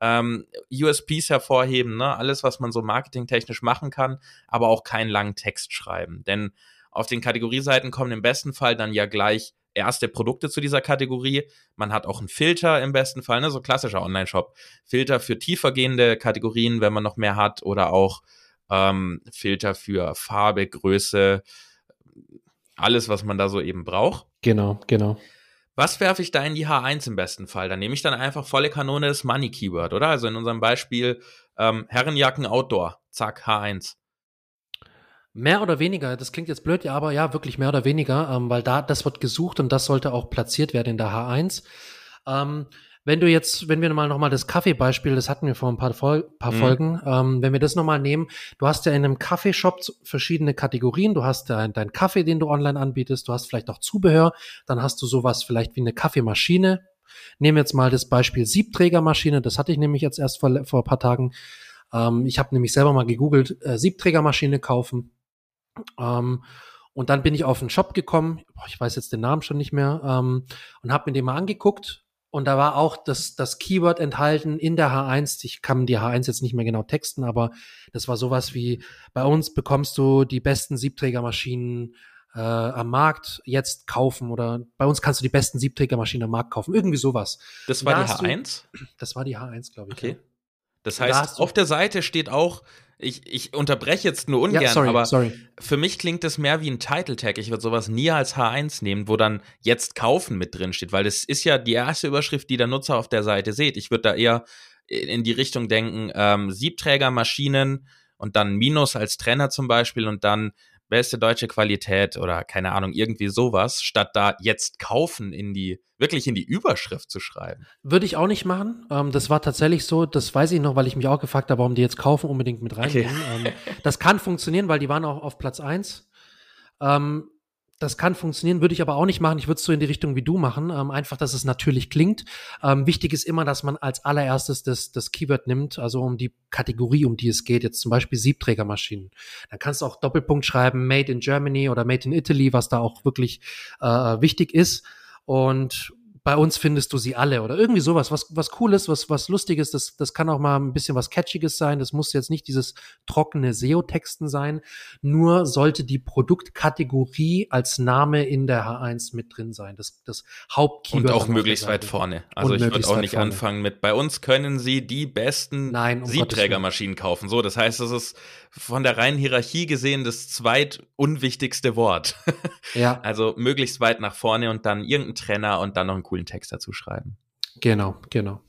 ähm, USPs hervorheben, ne? alles, was man so marketingtechnisch machen kann, aber auch keinen langen Text schreiben. Denn auf den Kategorieseiten kommen im besten Fall dann ja gleich erste Produkte zu dieser Kategorie. Man hat auch einen Filter im besten Fall, ne, so klassischer Online-Shop. Filter für tiefergehende Kategorien, wenn man noch mehr hat, oder auch ähm, Filter für Farbe, Größe, alles, was man da so eben braucht. Genau, genau. Was werfe ich da in die H1 im besten Fall? Da nehme ich dann einfach volle Kanone das Money Keyword, oder? Also in unserem Beispiel ähm, Herrenjacken Outdoor, zack, H1. Mehr oder weniger, das klingt jetzt blöd, ja, aber ja, wirklich mehr oder weniger, ähm, weil da, das wird gesucht und das sollte auch platziert werden in der H1. Ähm, wenn du jetzt, wenn wir mal nochmal das Kaffeebeispiel, das hatten wir vor ein paar, Vol paar mhm. Folgen, ähm, wenn wir das nochmal nehmen, du hast ja in einem Kaffeeshop verschiedene Kategorien, du hast deinen dein Kaffee, den du online anbietest, du hast vielleicht auch Zubehör, dann hast du sowas vielleicht wie eine Kaffeemaschine. Nehmen wir jetzt mal das Beispiel Siebträgermaschine, das hatte ich nämlich jetzt erst vor, vor ein paar Tagen. Ähm, ich habe nämlich selber mal gegoogelt, äh, Siebträgermaschine kaufen ähm, und dann bin ich auf einen Shop gekommen, ich weiß jetzt den Namen schon nicht mehr, ähm, und habe mir den mal angeguckt. Und da war auch das, das Keyword enthalten in der H1. Ich kann die H1 jetzt nicht mehr genau texten, aber das war sowas wie, bei uns bekommst du die besten Siebträgermaschinen äh, am Markt jetzt kaufen oder bei uns kannst du die besten Siebträgermaschinen am Markt kaufen. Irgendwie sowas. Das war da die H1? Du, das war die H1, glaube ich. Okay. Ja. Das heißt, da auf der Seite steht auch ich, ich unterbreche jetzt nur ungern, ja, sorry, aber sorry. für mich klingt das mehr wie ein Title Tag. Ich würde sowas nie als H1 nehmen, wo dann jetzt kaufen mit drin steht, weil das ist ja die erste Überschrift, die der Nutzer auf der Seite sieht. Ich würde da eher in die Richtung denken, ähm, Siebträgermaschinen und dann Minus als Trainer zum Beispiel und dann beste deutsche Qualität oder keine Ahnung, irgendwie sowas, statt da jetzt kaufen in die, wirklich in die Überschrift zu schreiben. Würde ich auch nicht machen. Ähm, das war tatsächlich so, das weiß ich noch, weil ich mich auch gefragt habe, warum die jetzt kaufen unbedingt mit reinnehmen. Okay. Ähm, das kann funktionieren, weil die waren auch auf Platz eins. Ähm, das kann funktionieren, würde ich aber auch nicht machen. Ich würde es so in die Richtung wie du machen. Ähm, einfach, dass es natürlich klingt. Ähm, wichtig ist immer, dass man als allererstes das, das Keyword nimmt, also um die Kategorie, um die es geht. Jetzt zum Beispiel Siebträgermaschinen. Dann kannst du auch Doppelpunkt schreiben, Made in Germany oder Made in Italy, was da auch wirklich äh, wichtig ist. Und bei uns findest du sie alle oder irgendwie sowas, was, was Cooles, was, was Lustiges, das, das kann auch mal ein bisschen was Catchiges sein, das muss jetzt nicht dieses trockene SEO-Texten sein, nur sollte die Produktkategorie als Name in der H1 mit drin sein, das, das Hauptkeyword. Und auch möglichst weit vorne. Also ich würde auch nicht vorne. anfangen mit, bei uns können Sie die besten Nein, um Siebträgermaschinen kaufen. So, das heißt, das ist von der reinen Hierarchie gesehen das zweitunwichtigste Wort. Ja. Also möglichst weit nach vorne und dann irgendein Trenner und dann noch einen coolen Text dazu schreiben. Genau, genau.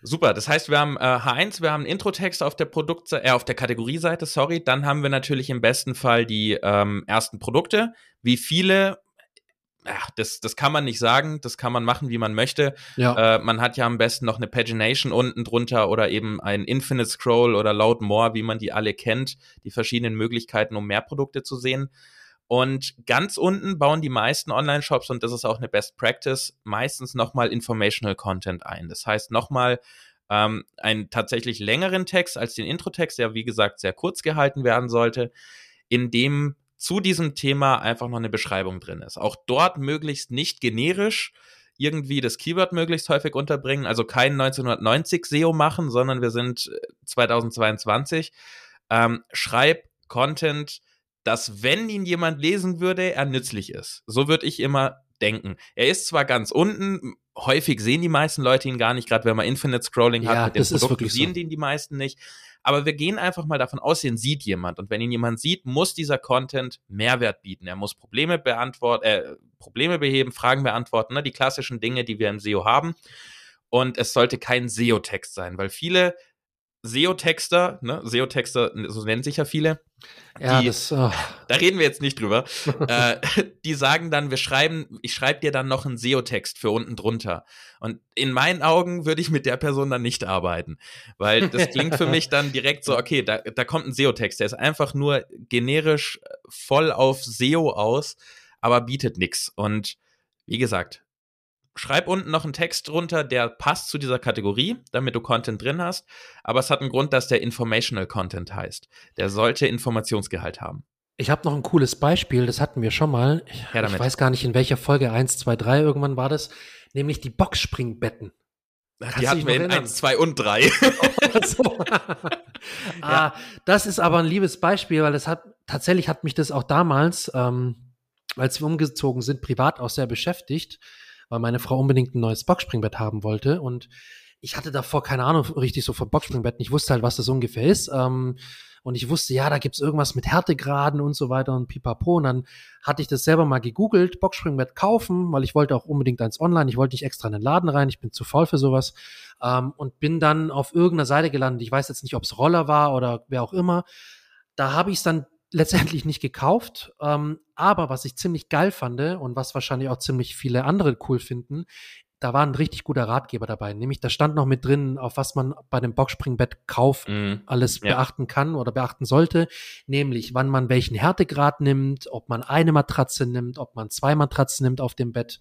Super, das heißt, wir haben äh, H1, wir haben einen Introtext auf der Produktseite, äh, auf der Kategorieseite, sorry. Dann haben wir natürlich im besten Fall die ähm, ersten Produkte. Wie viele ja, das, das kann man nicht sagen, das kann man machen, wie man möchte. Ja. Äh, man hat ja am besten noch eine Pagination unten drunter oder eben ein Infinite Scroll oder Load More, wie man die alle kennt, die verschiedenen Möglichkeiten, um mehr Produkte zu sehen. Und ganz unten bauen die meisten Online-Shops, und das ist auch eine Best Practice, meistens nochmal Informational Content ein. Das heißt nochmal ähm, einen tatsächlich längeren Text als den Intro-Text, der wie gesagt sehr kurz gehalten werden sollte, in dem zu diesem Thema einfach noch eine Beschreibung drin ist. Auch dort möglichst nicht generisch irgendwie das Keyword möglichst häufig unterbringen, also kein 1990 SEO machen, sondern wir sind 2022. Äh, ähm, schreib Content, dass wenn ihn jemand lesen würde, er nützlich ist. So würde ich immer denken. Er ist zwar ganz unten, häufig sehen die meisten Leute ihn gar nicht, gerade wenn man Infinite Scrolling ja, hat mit den Produkten, sehen so. ihn die meisten nicht. Aber wir gehen einfach mal davon aus, ihn sieht jemand. Und wenn ihn jemand sieht, muss dieser Content Mehrwert bieten. Er muss Probleme beantworten, äh, Probleme beheben, Fragen beantworten, ne? die klassischen Dinge, die wir im SEO haben. Und es sollte kein SEO-Text sein, weil viele SEO-Texter, ne, SEO-Texter, so nennen sich ja viele. Ja, die, das, oh. Da reden wir jetzt nicht drüber. äh, die sagen dann, wir schreiben, ich schreibe dir dann noch einen SEO-Text für unten drunter. Und in meinen Augen würde ich mit der Person dann nicht arbeiten. Weil das klingt für mich dann direkt so, okay, da, da kommt ein SEO-Text, der ist einfach nur generisch voll auf SEO aus, aber bietet nichts. Und wie gesagt, schreib unten noch einen Text drunter, der passt zu dieser Kategorie, damit du Content drin hast. Aber es hat einen Grund, dass der Informational Content heißt. Der sollte Informationsgehalt haben. Ich habe noch ein cooles Beispiel, das hatten wir schon mal. Ich, ich weiß gar nicht, in welcher Folge 1, 2, 3 irgendwann war das, nämlich die Boxspringbetten. Kannst die hatten wir in 1, 2 und 3. so. ah, das ist aber ein liebes Beispiel, weil das hat tatsächlich hat mich das auch damals, ähm, als wir umgezogen sind, privat auch sehr beschäftigt weil meine Frau unbedingt ein neues Boxspringbett haben wollte und ich hatte davor keine Ahnung richtig so von Boxspringbetten. Ich wusste halt, was das ungefähr ist. Ähm, und ich wusste, ja, da gibt's irgendwas mit Härtegraden und so weiter und pipapo. Und dann hatte ich das selber mal gegoogelt, Boxspringbett kaufen, weil ich wollte auch unbedingt eins online. Ich wollte nicht extra in den Laden rein, ich bin zu faul für sowas. Ähm, und bin dann auf irgendeiner Seite gelandet. Ich weiß jetzt nicht, ob's Roller war oder wer auch immer. Da habe ich dann letztendlich nicht gekauft. Ähm, aber was ich ziemlich geil fand und was wahrscheinlich auch ziemlich viele andere cool finden, da war ein richtig guter Ratgeber dabei. Nämlich, da stand noch mit drin, auf was man bei dem Boxspringbett-Kauf mm, alles ja. beachten kann oder beachten sollte. Nämlich, wann man welchen Härtegrad nimmt, ob man eine Matratze nimmt, ob man zwei Matratzen nimmt auf dem Bett,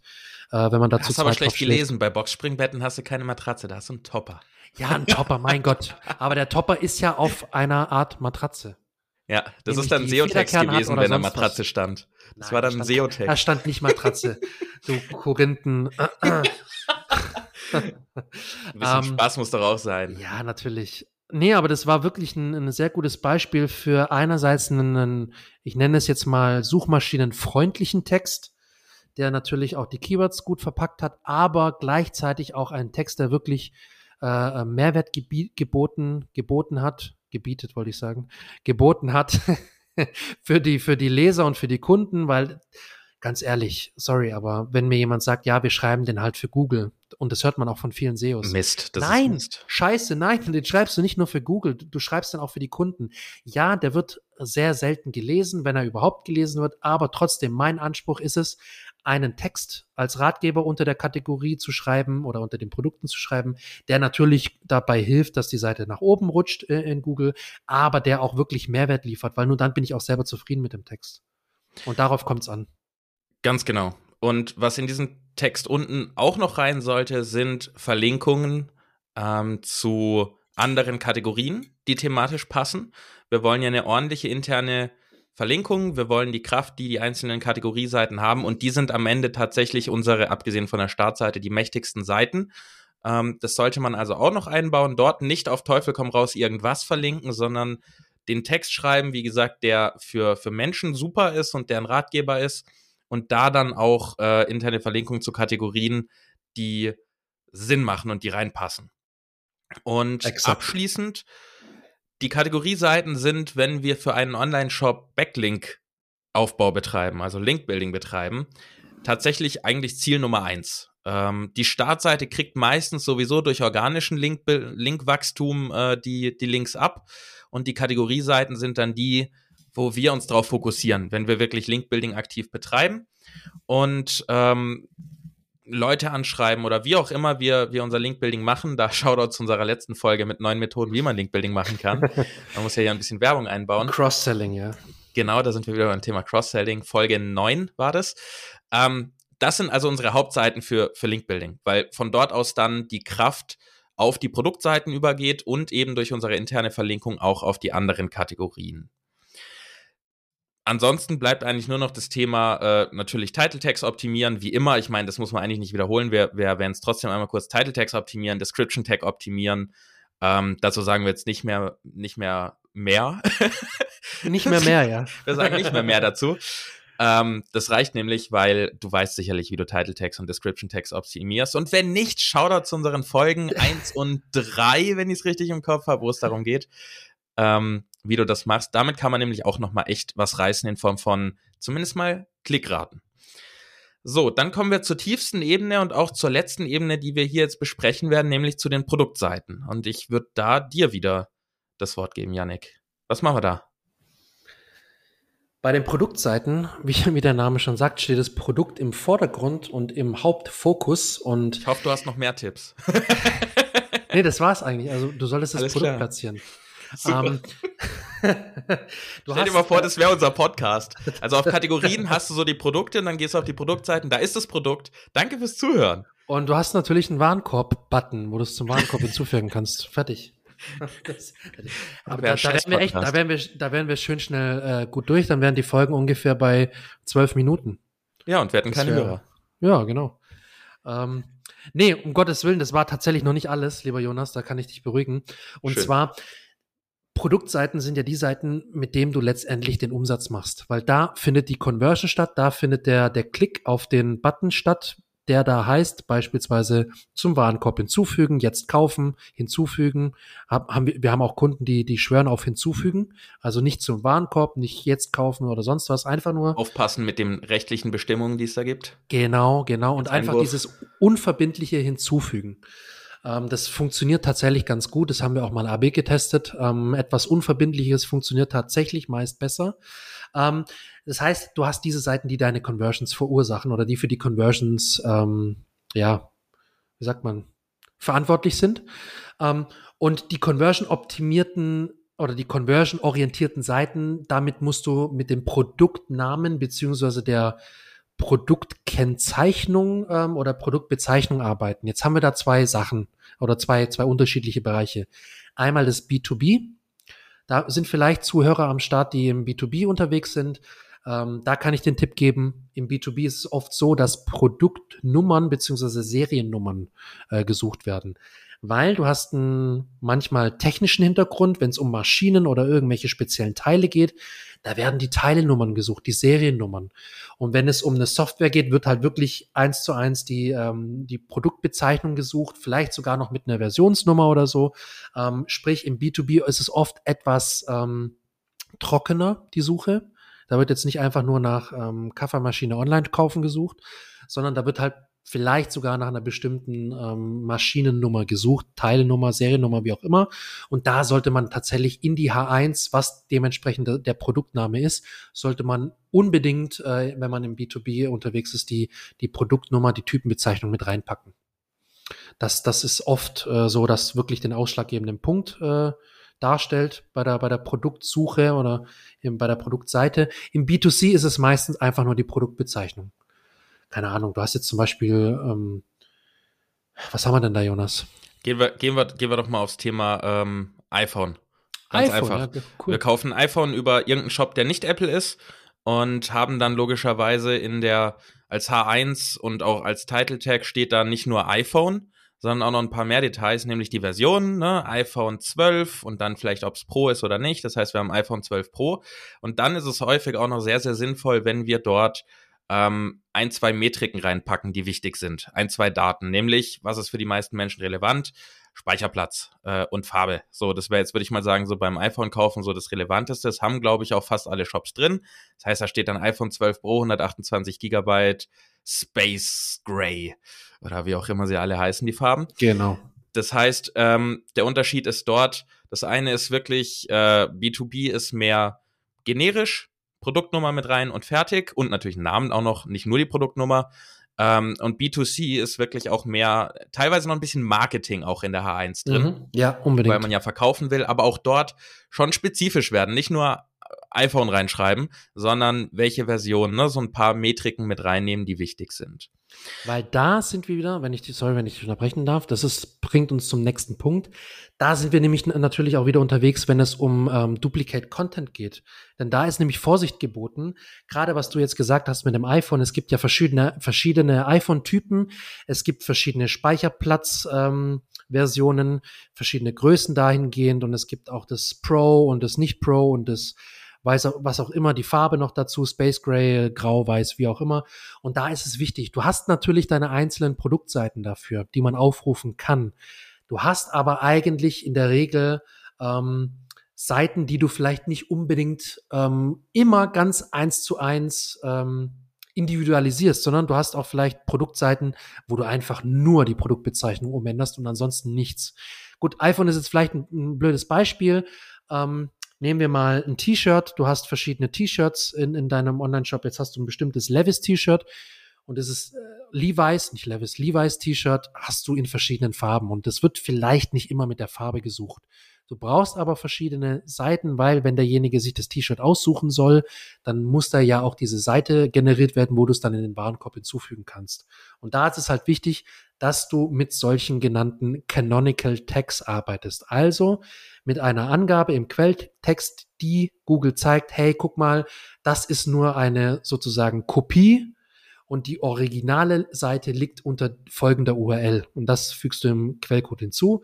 äh, wenn man dazu Hast aber schlecht gelesen. Bei Boxspringbetten hast du keine Matratze, da hast du einen Topper. Ja, ein Topper, mein Gott. Aber der Topper ist ja auf einer Art Matratze. Ja, das ist dann SEO-Text gewesen, wenn da Matratze was. stand. Das Nein, war dann ein SEO-Text. Da stand nicht Matratze. du Korinthen. ein bisschen um, ähm, Spaß muss doch auch sein. Ja, natürlich. Nee, aber das war wirklich ein, ein sehr gutes Beispiel für einerseits einen, ich nenne es jetzt mal suchmaschinenfreundlichen Text, der natürlich auch die Keywords gut verpackt hat, aber gleichzeitig auch einen Text, der wirklich äh, Mehrwert geboten, geboten hat, gebietet, wollte ich sagen, geboten hat für die, für die Leser und für die Kunden, weil ganz ehrlich, sorry, aber wenn mir jemand sagt, ja, wir schreiben den halt für Google, und das hört man auch von vielen SEOs. Mist, das nein, ist Mist. Scheiße, nein, den schreibst du nicht nur für Google, du schreibst den auch für die Kunden. Ja, der wird sehr selten gelesen, wenn er überhaupt gelesen wird, aber trotzdem, mein Anspruch ist es, einen Text als Ratgeber unter der Kategorie zu schreiben oder unter den Produkten zu schreiben, der natürlich dabei hilft, dass die Seite nach oben rutscht äh, in Google, aber der auch wirklich Mehrwert liefert, weil nur dann bin ich auch selber zufrieden mit dem Text. Und darauf kommt es an. Ganz genau. Und was in diesen Text unten auch noch rein sollte, sind Verlinkungen ähm, zu anderen Kategorien, die thematisch passen. Wir wollen ja eine ordentliche interne Verlinkungen, wir wollen die Kraft, die die einzelnen Kategorieseiten haben und die sind am Ende tatsächlich unsere, abgesehen von der Startseite, die mächtigsten Seiten. Ähm, das sollte man also auch noch einbauen. Dort nicht auf Teufel komm raus irgendwas verlinken, sondern den Text schreiben, wie gesagt, der für, für Menschen super ist und der ein Ratgeber ist und da dann auch äh, interne Verlinkungen zu Kategorien, die Sinn machen und die reinpassen. Und Exakt. abschließend, die Kategorieseiten sind, wenn wir für einen Online-Shop Backlink-Aufbau betreiben, also Link-Building betreiben, tatsächlich eigentlich Ziel Nummer eins. Ähm, die Startseite kriegt meistens sowieso durch organischen Link-Wachstum Link äh, die, die Links ab und die Kategorieseiten sind dann die, wo wir uns darauf fokussieren, wenn wir wirklich Link-Building aktiv betreiben. Und ähm, Leute anschreiben oder wie auch immer wir, wir unser Linkbuilding machen. Da Shoutout zu unserer letzten Folge mit neuen Methoden, wie man Linkbuilding machen kann. Man muss ja hier ein bisschen Werbung einbauen. Cross-Selling, ja. Genau, da sind wir wieder beim Thema Cross-Selling. Folge 9 war das. Ähm, das sind also unsere Hauptseiten für, für Linkbuilding, weil von dort aus dann die Kraft auf die Produktseiten übergeht und eben durch unsere interne Verlinkung auch auf die anderen Kategorien. Ansonsten bleibt eigentlich nur noch das Thema äh, natürlich Title Tags optimieren, wie immer. Ich meine, das muss man eigentlich nicht wiederholen. Wir, wir werden es trotzdem einmal kurz Title Tags optimieren, Description Tag optimieren. Ähm, dazu sagen wir jetzt nicht mehr, nicht mehr mehr. nicht mehr mehr, ja. Wir sagen nicht mehr mehr dazu. Ähm, das reicht nämlich, weil du weißt sicherlich, wie du Title Tags und Description Tags optimierst. Und wenn nicht, schau da zu unseren Folgen 1 und 3, wenn ich es richtig im Kopf habe, wo es darum geht. Ähm, wie du das machst. Damit kann man nämlich auch nochmal echt was reißen in Form von zumindest mal Klickraten. So, dann kommen wir zur tiefsten Ebene und auch zur letzten Ebene, die wir hier jetzt besprechen werden, nämlich zu den Produktseiten. Und ich würde da dir wieder das Wort geben, Yannick. Was machen wir da? Bei den Produktseiten, wie, der Name schon sagt, steht das Produkt im Vordergrund und im Hauptfokus. Und ich hoffe, du hast noch mehr Tipps. nee, das war's eigentlich. Also du solltest das Alles Produkt klar. platzieren. Um, ähm, Stell dir mal vor, das wäre unser Podcast. Also auf Kategorien hast du so die Produkte und dann gehst du auf die Produktseiten, da ist das Produkt. Danke fürs Zuhören. Und du hast natürlich einen Warenkorb-Button, wo du es zum Warenkorb hinzufügen kannst. Fertig. Das, aber da, da, wären wir echt, da wären wir, da wären wir schön schnell äh, gut durch. Dann wären die Folgen ungefähr bei zwölf Minuten. Ja, und wir hätten keine Hörer. Ja, genau. Ähm, nee, um Gottes Willen, das war tatsächlich noch nicht alles, lieber Jonas, da kann ich dich beruhigen. Und schön. zwar, Produktseiten sind ja die Seiten, mit denen du letztendlich den Umsatz machst, weil da findet die Conversion statt, da findet der, der Klick auf den Button statt, der da heißt beispielsweise zum Warenkorb hinzufügen, jetzt kaufen, hinzufügen. Hab, haben wir, wir haben auch Kunden, die, die schwören auf hinzufügen, also nicht zum Warenkorb, nicht jetzt kaufen oder sonst was, einfach nur. Aufpassen mit den rechtlichen Bestimmungen, die es da gibt. Genau, genau. Und einfach dieses unverbindliche Hinzufügen. Ähm, das funktioniert tatsächlich ganz gut. Das haben wir auch mal AB getestet. Ähm, etwas Unverbindliches funktioniert tatsächlich meist besser. Ähm, das heißt, du hast diese Seiten, die deine Conversions verursachen oder die für die Conversions, ähm, ja, wie sagt man, verantwortlich sind. Ähm, und die Conversion-optimierten oder die conversion-orientierten Seiten, damit musst du mit dem Produktnamen beziehungsweise der Produktkennzeichnung ähm, oder Produktbezeichnung arbeiten. Jetzt haben wir da zwei Sachen oder zwei, zwei unterschiedliche Bereiche. Einmal das B2B. Da sind vielleicht Zuhörer am Start, die im B2B unterwegs sind. Ähm, da kann ich den Tipp geben. Im B2B ist es oft so, dass Produktnummern beziehungsweise Seriennummern äh, gesucht werden weil du hast einen manchmal technischen Hintergrund, wenn es um Maschinen oder irgendwelche speziellen Teile geht, da werden die Teilenummern gesucht, die Seriennummern. Und wenn es um eine Software geht, wird halt wirklich eins zu eins die, ähm, die Produktbezeichnung gesucht, vielleicht sogar noch mit einer Versionsnummer oder so. Ähm, sprich, im B2B ist es oft etwas ähm, trockener, die Suche. Da wird jetzt nicht einfach nur nach ähm, Kaffeemaschine online kaufen gesucht, sondern da wird halt vielleicht sogar nach einer bestimmten ähm, Maschinennummer gesucht, Teilnummer, Seriennummer, wie auch immer. Und da sollte man tatsächlich in die H1, was dementsprechend der, Produktname ist, sollte man unbedingt, äh, wenn man im B2B unterwegs ist, die, die Produktnummer, die Typenbezeichnung mit reinpacken. Das, das ist oft äh, so, dass wirklich den ausschlaggebenden Punkt äh, darstellt bei der, bei der Produktsuche oder eben bei der Produktseite. Im B2C ist es meistens einfach nur die Produktbezeichnung keine Ahnung, du hast jetzt zum Beispiel, ähm, was haben wir denn da, Jonas? Gehen wir, gehen wir, gehen wir doch mal aufs Thema ähm, iPhone. Ganz iPhone, einfach. Ja, cool. Wir kaufen ein iPhone über irgendeinen Shop, der nicht Apple ist und haben dann logischerweise in der als H1 und auch als Title Tag steht da nicht nur iPhone, sondern auch noch ein paar mehr Details, nämlich die Version, ne? iPhone 12 und dann vielleicht, ob es Pro ist oder nicht. Das heißt, wir haben iPhone 12 Pro. Und dann ist es häufig auch noch sehr, sehr sinnvoll, wenn wir dort ähm, ein, zwei Metriken reinpacken, die wichtig sind. Ein, zwei Daten, nämlich, was ist für die meisten Menschen relevant? Speicherplatz äh, und Farbe. So, das wäre jetzt, würde ich mal sagen, so beim iPhone kaufen so das Relevanteste. Das haben, glaube ich, auch fast alle Shops drin. Das heißt, da steht dann iPhone 12 Pro, 128 Gigabyte, Space Gray oder wie auch immer sie alle heißen, die Farben. Genau. Das heißt, ähm, der Unterschied ist dort, das eine ist wirklich, äh, B2B ist mehr generisch, Produktnummer mit rein und fertig und natürlich Namen auch noch, nicht nur die Produktnummer. Ähm, und B2C ist wirklich auch mehr, teilweise noch ein bisschen Marketing auch in der H1 drin. Mhm, ja, unbedingt. Weil man ja verkaufen will, aber auch dort schon spezifisch werden. Nicht nur iPhone reinschreiben, sondern welche Version, ne? so ein paar Metriken mit reinnehmen, die wichtig sind. Weil da sind wir wieder, wenn ich die, sorry, wenn ich dich unterbrechen darf, das ist, bringt uns zum nächsten Punkt. Da sind wir nämlich natürlich auch wieder unterwegs, wenn es um ähm, Duplicate Content geht. Denn da ist nämlich Vorsicht geboten. Gerade was du jetzt gesagt hast mit dem iPhone, es gibt ja verschiedene, verschiedene iPhone-Typen, es gibt verschiedene Speicherplatz, ähm, verschiedene Größen dahingehend und es gibt auch das Pro und das Nicht Pro und das weiß, was auch immer, die Farbe noch dazu, Space Gray, Grau, Weiß, wie auch immer. Und da ist es wichtig. Du hast natürlich deine einzelnen Produktseiten dafür, die man aufrufen kann. Du hast aber eigentlich in der Regel ähm, Seiten, die du vielleicht nicht unbedingt ähm, immer ganz eins zu eins ähm, individualisierst, sondern du hast auch vielleicht Produktseiten, wo du einfach nur die Produktbezeichnung umänderst und ansonsten nichts. Gut, iPhone ist jetzt vielleicht ein, ein blödes Beispiel. Ähm, Nehmen wir mal ein T-Shirt. Du hast verschiedene T-Shirts in, in deinem Online-Shop. Jetzt hast du ein bestimmtes Levis-T-Shirt und es ist äh, Levi's, nicht Levis, Levi's T-Shirt hast du in verschiedenen Farben und das wird vielleicht nicht immer mit der Farbe gesucht. Du brauchst aber verschiedene Seiten, weil wenn derjenige sich das T-Shirt aussuchen soll, dann muss da ja auch diese Seite generiert werden, wo du es dann in den Warenkorb hinzufügen kannst. Und da ist es halt wichtig, dass du mit solchen genannten Canonical Tags arbeitest. Also mit einer Angabe im Quelltext, die Google zeigt, hey, guck mal, das ist nur eine sozusagen Kopie und die originale Seite liegt unter folgender URL. Und das fügst du im Quellcode hinzu.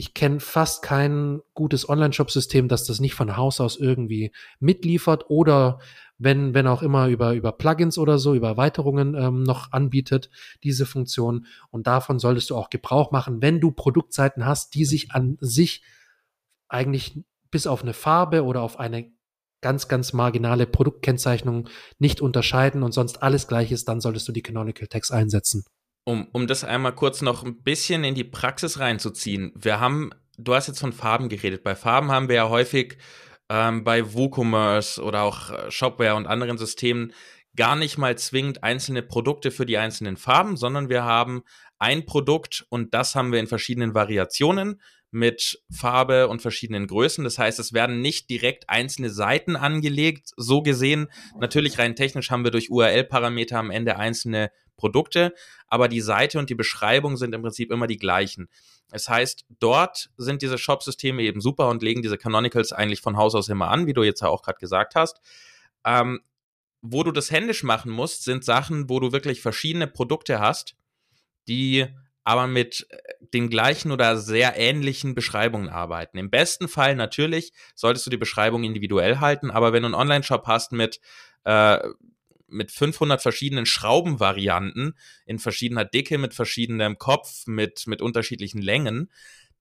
Ich kenne fast kein gutes Online-Shop-System, das das nicht von Haus aus irgendwie mitliefert oder wenn, wenn auch immer über, über Plugins oder so, über Erweiterungen ähm, noch anbietet, diese Funktion. Und davon solltest du auch Gebrauch machen, wenn du Produktseiten hast, die sich an sich eigentlich bis auf eine Farbe oder auf eine ganz, ganz marginale Produktkennzeichnung nicht unterscheiden und sonst alles gleich ist, dann solltest du die Canonical Tags einsetzen. Um, um das einmal kurz noch ein bisschen in die Praxis reinzuziehen. Wir haben, du hast jetzt von Farben geredet. Bei Farben haben wir ja häufig ähm, bei WooCommerce oder auch äh, Shopware und anderen Systemen gar nicht mal zwingend einzelne Produkte für die einzelnen Farben, sondern wir haben ein Produkt und das haben wir in verschiedenen Variationen mit Farbe und verschiedenen Größen. Das heißt, es werden nicht direkt einzelne Seiten angelegt. So gesehen, natürlich rein technisch haben wir durch URL-Parameter am Ende einzelne Produkte, aber die Seite und die Beschreibung sind im Prinzip immer die gleichen. Das heißt, dort sind diese Shop-Systeme eben super und legen diese Canonicals eigentlich von Haus aus immer an, wie du jetzt ja auch gerade gesagt hast. Ähm, wo du das händisch machen musst, sind Sachen, wo du wirklich verschiedene Produkte hast, die aber mit äh, den gleichen oder sehr ähnlichen Beschreibungen arbeiten. Im besten Fall natürlich solltest du die Beschreibung individuell halten, aber wenn du einen Online-Shop hast mit äh, mit 500 verschiedenen Schraubenvarianten in verschiedener Dicke, mit verschiedenem Kopf, mit, mit unterschiedlichen Längen,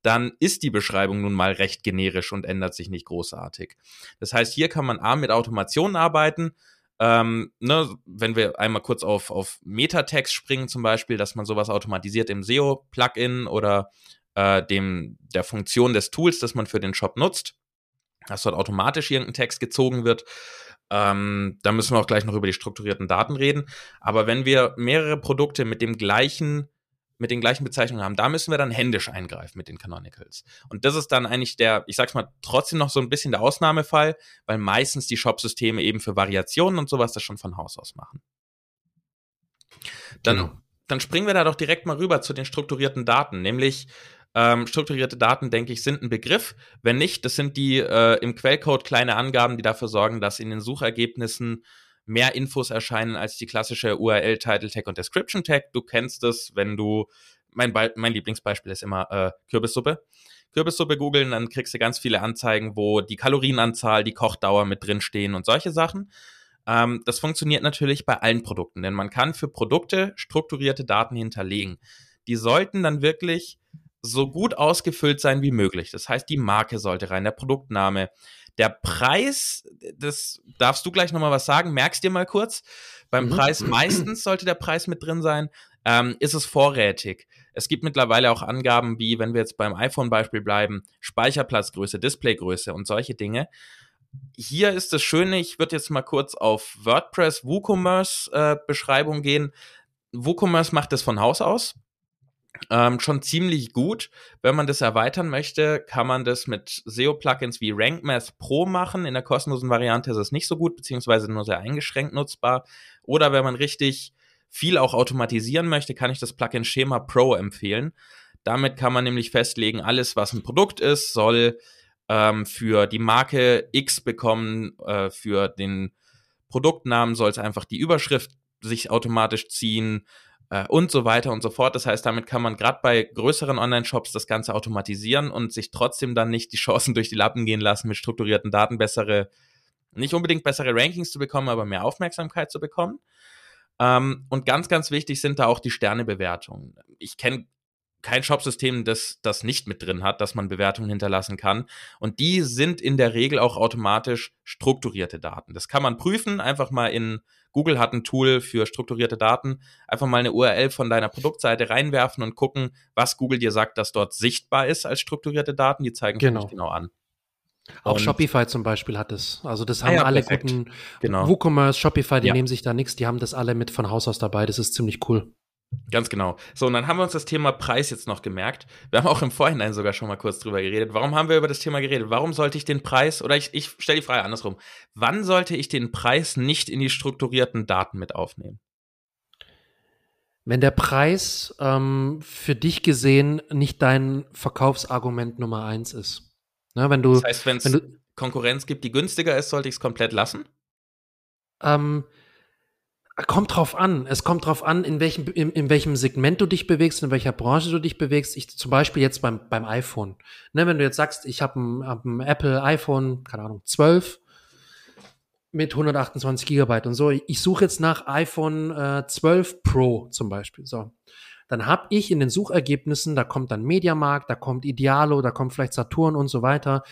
dann ist die Beschreibung nun mal recht generisch und ändert sich nicht großartig. Das heißt, hier kann man A mit Automation arbeiten, ähm, ne, wenn wir einmal kurz auf, auf Metatext springen zum Beispiel, dass man sowas automatisiert im SEO-Plugin oder äh, dem, der Funktion des Tools, das man für den Shop nutzt, dass dort automatisch irgendein Text gezogen wird. Ähm, da müssen wir auch gleich noch über die strukturierten Daten reden. Aber wenn wir mehrere Produkte mit dem gleichen mit den gleichen Bezeichnungen haben, da müssen wir dann händisch eingreifen mit den Canonicals. Und das ist dann eigentlich der, ich sag's mal, trotzdem noch so ein bisschen der Ausnahmefall, weil meistens die Shop-Systeme eben für Variationen und sowas das schon von Haus aus machen. Dann, genau. dann springen wir da doch direkt mal rüber zu den strukturierten Daten, nämlich Ähm, strukturierte Daten, denke ich, sind ein Begriff. Wenn nicht, das sind die äh, im Quellcode kleine Angaben, die dafür sorgen, dass in den Suchergebnissen mehr Infos erscheinen als die klassische URL, Title Tag und Description Tag. Du kennst es, wenn du, mein, Be mein Lieblingsbeispiel ist immer äh, Kürbissuppe. Kürbissuppe googeln, dann kriegst du ganz viele Anzeigen, wo die Kalorienanzahl, die Kochdauer mit drin stehen und solche Sachen. Ähm, das funktioniert natürlich bei allen Produkten, denn man kann für Produkte strukturierte Daten hinterlegen. Die sollten dann wirklich so gut ausgefüllt sein wie möglich. Das heißt, die Marke sollte rein, der Produktname. Der Preis, das darfst du gleich nochmal was sagen, merkst dir mal kurz. Beim mhm. Preis meistens sollte der Preis mit drin sein. Ähm, ist es vorrätig? Es gibt mittlerweile auch Angaben wie, wenn wir jetzt beim iPhone-Beispiel bleiben, Speicherplatzgröße, Displaygröße und solche Dinge. Hier ist das Schöne, ich würde jetzt mal kurz auf WordPress WooCommerce äh, Beschreibung gehen. WooCommerce macht das von Haus aus ähm, schon ziemlich gut. Wenn man das erweitern möchte, kann man das mit SEO-Plugins wie RankMath Pro machen. In der kostenlosen Variante ist es nicht so gut, beziehungsweise nur sehr eingeschränkt nutzbar. Oder wenn man richtig viel auch automatisieren möchte, kann ich das Plugin Schema Pro empfehlen. Damit kann man nämlich festlegen, alles, was ein Produkt ist, soll ähm, für die Marke X bekommen, äh, für den Produktnamen soll es einfach die Überschrift sich automatisch ziehen äh, und so weiter und so fort. Das heißt, damit kann man gerade bei größeren Online-Shops das Ganze automatisieren und sich trotzdem dann nicht die Chancen durch die Lappen gehen lassen, mit strukturierten Daten bessere, nicht unbedingt bessere Rankings zu bekommen, aber mehr Aufmerksamkeit zu bekommen. Ähm, und ganz, ganz wichtig sind da auch die Sternebewertungen. Ich kenne kein Shopsystem, das das nicht mit drin hat, dass man Bewertungen hinterlassen kann. Und die sind in der Regel auch automatisch strukturierte Daten. Das kann man prüfen, einfach mal in Google hat ein Tool für strukturierte Daten. Einfach mal eine URL von deiner Produktseite reinwerfen und gucken, was Google dir sagt, dass dort sichtbar ist als strukturierte Daten. Die zeigen genau. genau an. Auch und Shopify zum Beispiel hat es. Also das ah haben ja, alle perfekt. guten genau. WooCommerce, Shopify, die ja. nehmen sich da nichts, die haben das alle mit von Haus aus dabei. Das ist ziemlich cool. Ganz genau. So, und dann haben wir uns das Thema Preis jetzt noch gemerkt. Wir haben auch im Vorhinein sogar schon mal kurz drüber geredet. Warum haben wir über das Thema geredet? Warum sollte ich den Preis, oder ich, ich stelle die Frage andersrum, wann sollte ich den Preis nicht in die strukturierten Daten mit aufnehmen? Wenn der Preis ähm, für dich gesehen nicht dein Verkaufsargument Nummer eins ist. Ne, wenn du, das heißt, wenn es Konkurrenz gibt, die günstiger ist, sollte ich es komplett lassen? Ähm, Kommt drauf an. Es kommt drauf an, in welchem, in, in, welchem Segment du dich bewegst, in welcher Branche du dich bewegst. Ich zum Beispiel jetzt beim, beim iPhone. Ne, wenn du jetzt sagst, ich habe ein, hab ein Apple iPhone, keine Ahnung, 12 mit 128 Gigabyte und so. Ich suche jetzt nach iPhone äh, 12 Pro zum Beispiel. So. Dann habe ich in den Suchergebnissen, da kommt dann Mediamarkt, da kommt Idealo, da kommt vielleicht Saturn und so weiter.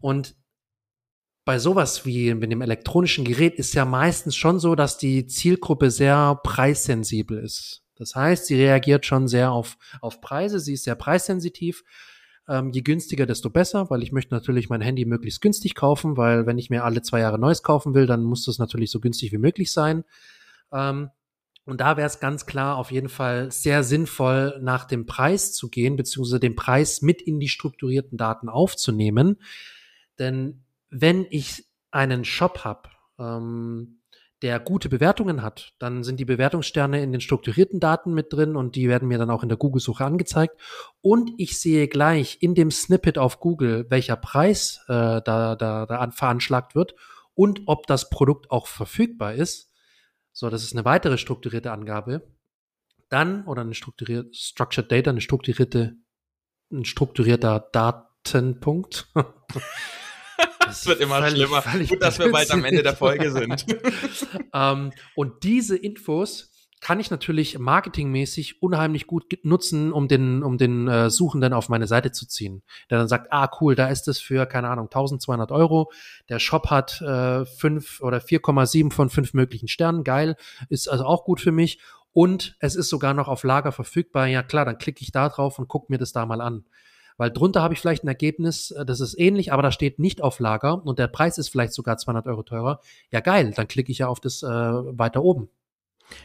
Und bei sowas wie mit dem elektronischen Gerät ist ja meistens schon so, dass die Zielgruppe sehr preissensibel ist. Das heißt, sie reagiert schon sehr auf, auf Preise, sie ist sehr preissensitiv. Ähm, je günstiger, desto besser, weil ich möchte natürlich mein Handy möglichst günstig kaufen, weil wenn ich mir alle zwei Jahre Neues kaufen will, dann muss das natürlich so günstig wie möglich sein. Ähm, und da wäre es ganz klar auf jeden Fall sehr sinnvoll, nach dem Preis zu gehen, beziehungsweise den Preis mit in die strukturierten Daten aufzunehmen. Denn wenn ich einen Shop habe, ähm, der gute Bewertungen hat, dann sind die Bewertungssterne in den strukturierten Daten mit drin und die werden mir dann auch in der Google-Suche angezeigt. Und ich sehe gleich in dem Snippet auf Google, welcher Preis äh, da, da, da veranschlagt wird und ob das Produkt auch verfügbar ist. So, das ist eine weitere strukturierte Angabe. Dann, oder eine strukturierte, Structured Data, eine strukturierte, ein strukturierter Datenpunkt. Es wird immer völlig, schlimmer. Völlig Gut, dass wir bald am Ende der Folge sind. ähm, und diese Infos kann ich natürlich marketingmäßig unheimlich gut nutzen, um den, um den äh, Suchenden auf meine Seite zu ziehen. Der dann sagt, ah cool, da ist es für, keine Ahnung, 1200 Euro. Der Shop hat äh, 5 oder 4,7 von 5 möglichen Sternen. Geil, ist also auch gut für mich. Und es ist sogar noch auf Lager verfügbar. Ja klar, dann klicke ich da drauf und gucke mir das da mal an. Weil drunter habe ich vielleicht ein Ergebnis, äh, das ist ähnlich, aber da steht nicht auf Lager und der Preis ist vielleicht sogar 200 Euro teurer. Ja, geil, dann klicke ich ja auf das äh, weiter oben.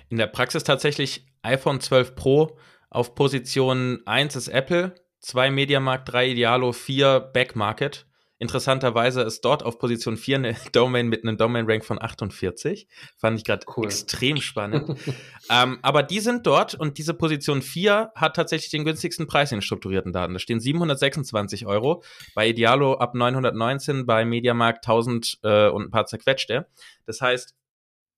In der Praxis tatsächlich iPhone 12 Pro auf Position 1 ist Apple, 2 Mediamarkt, 3 Idealo, 4 Backmarket. Interessanterweise ist dort auf Position 4 eine Domain mit einem Domain-Rank von 48. Fand ich gerade cool. extrem spannend. ähm, aber die sind dort und diese Position 4 hat tatsächlich den günstigsten Preis in strukturierten Daten. Da stehen 726 Euro, bei Idealo ab 919, bei Mediamarkt 1000 äh, und ein paar zerquetschte. Das heißt,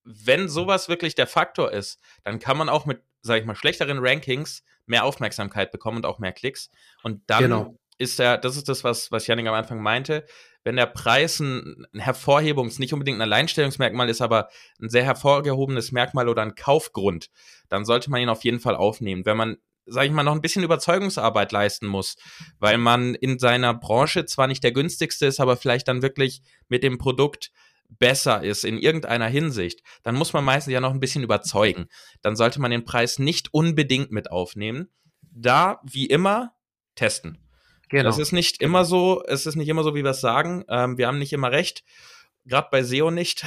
wenn sowas wirklich der Faktor ist, dann kann man auch mit, sag ich mal, schlechteren Rankings mehr Aufmerksamkeit bekommen und auch mehr Klicks. Und dann genau ist der, das ist das, was, was Janik am Anfang meinte, wenn der Preis ein, ein Hervorhebungs-, nicht unbedingt ein Alleinstellungsmerkmal ist, aber ein sehr hervorgehobenes Merkmal oder ein Kaufgrund, dann sollte man ihn auf jeden Fall aufnehmen. Wenn man, sage ich mal, noch ein bisschen Überzeugungsarbeit leisten muss, weil man in seiner Branche zwar nicht der günstigste ist, aber vielleicht dann wirklich mit dem Produkt besser ist in irgendeiner Hinsicht, dann muss man meistens ja noch ein bisschen überzeugen. Dann sollte man den Preis nicht unbedingt mit aufnehmen. Da, wie immer, testen. Genau. Es ist nicht immer so, es ist nicht immer so, wie wir es sagen. Ähm, wir haben nicht immer recht. Gerade bei SEO nicht.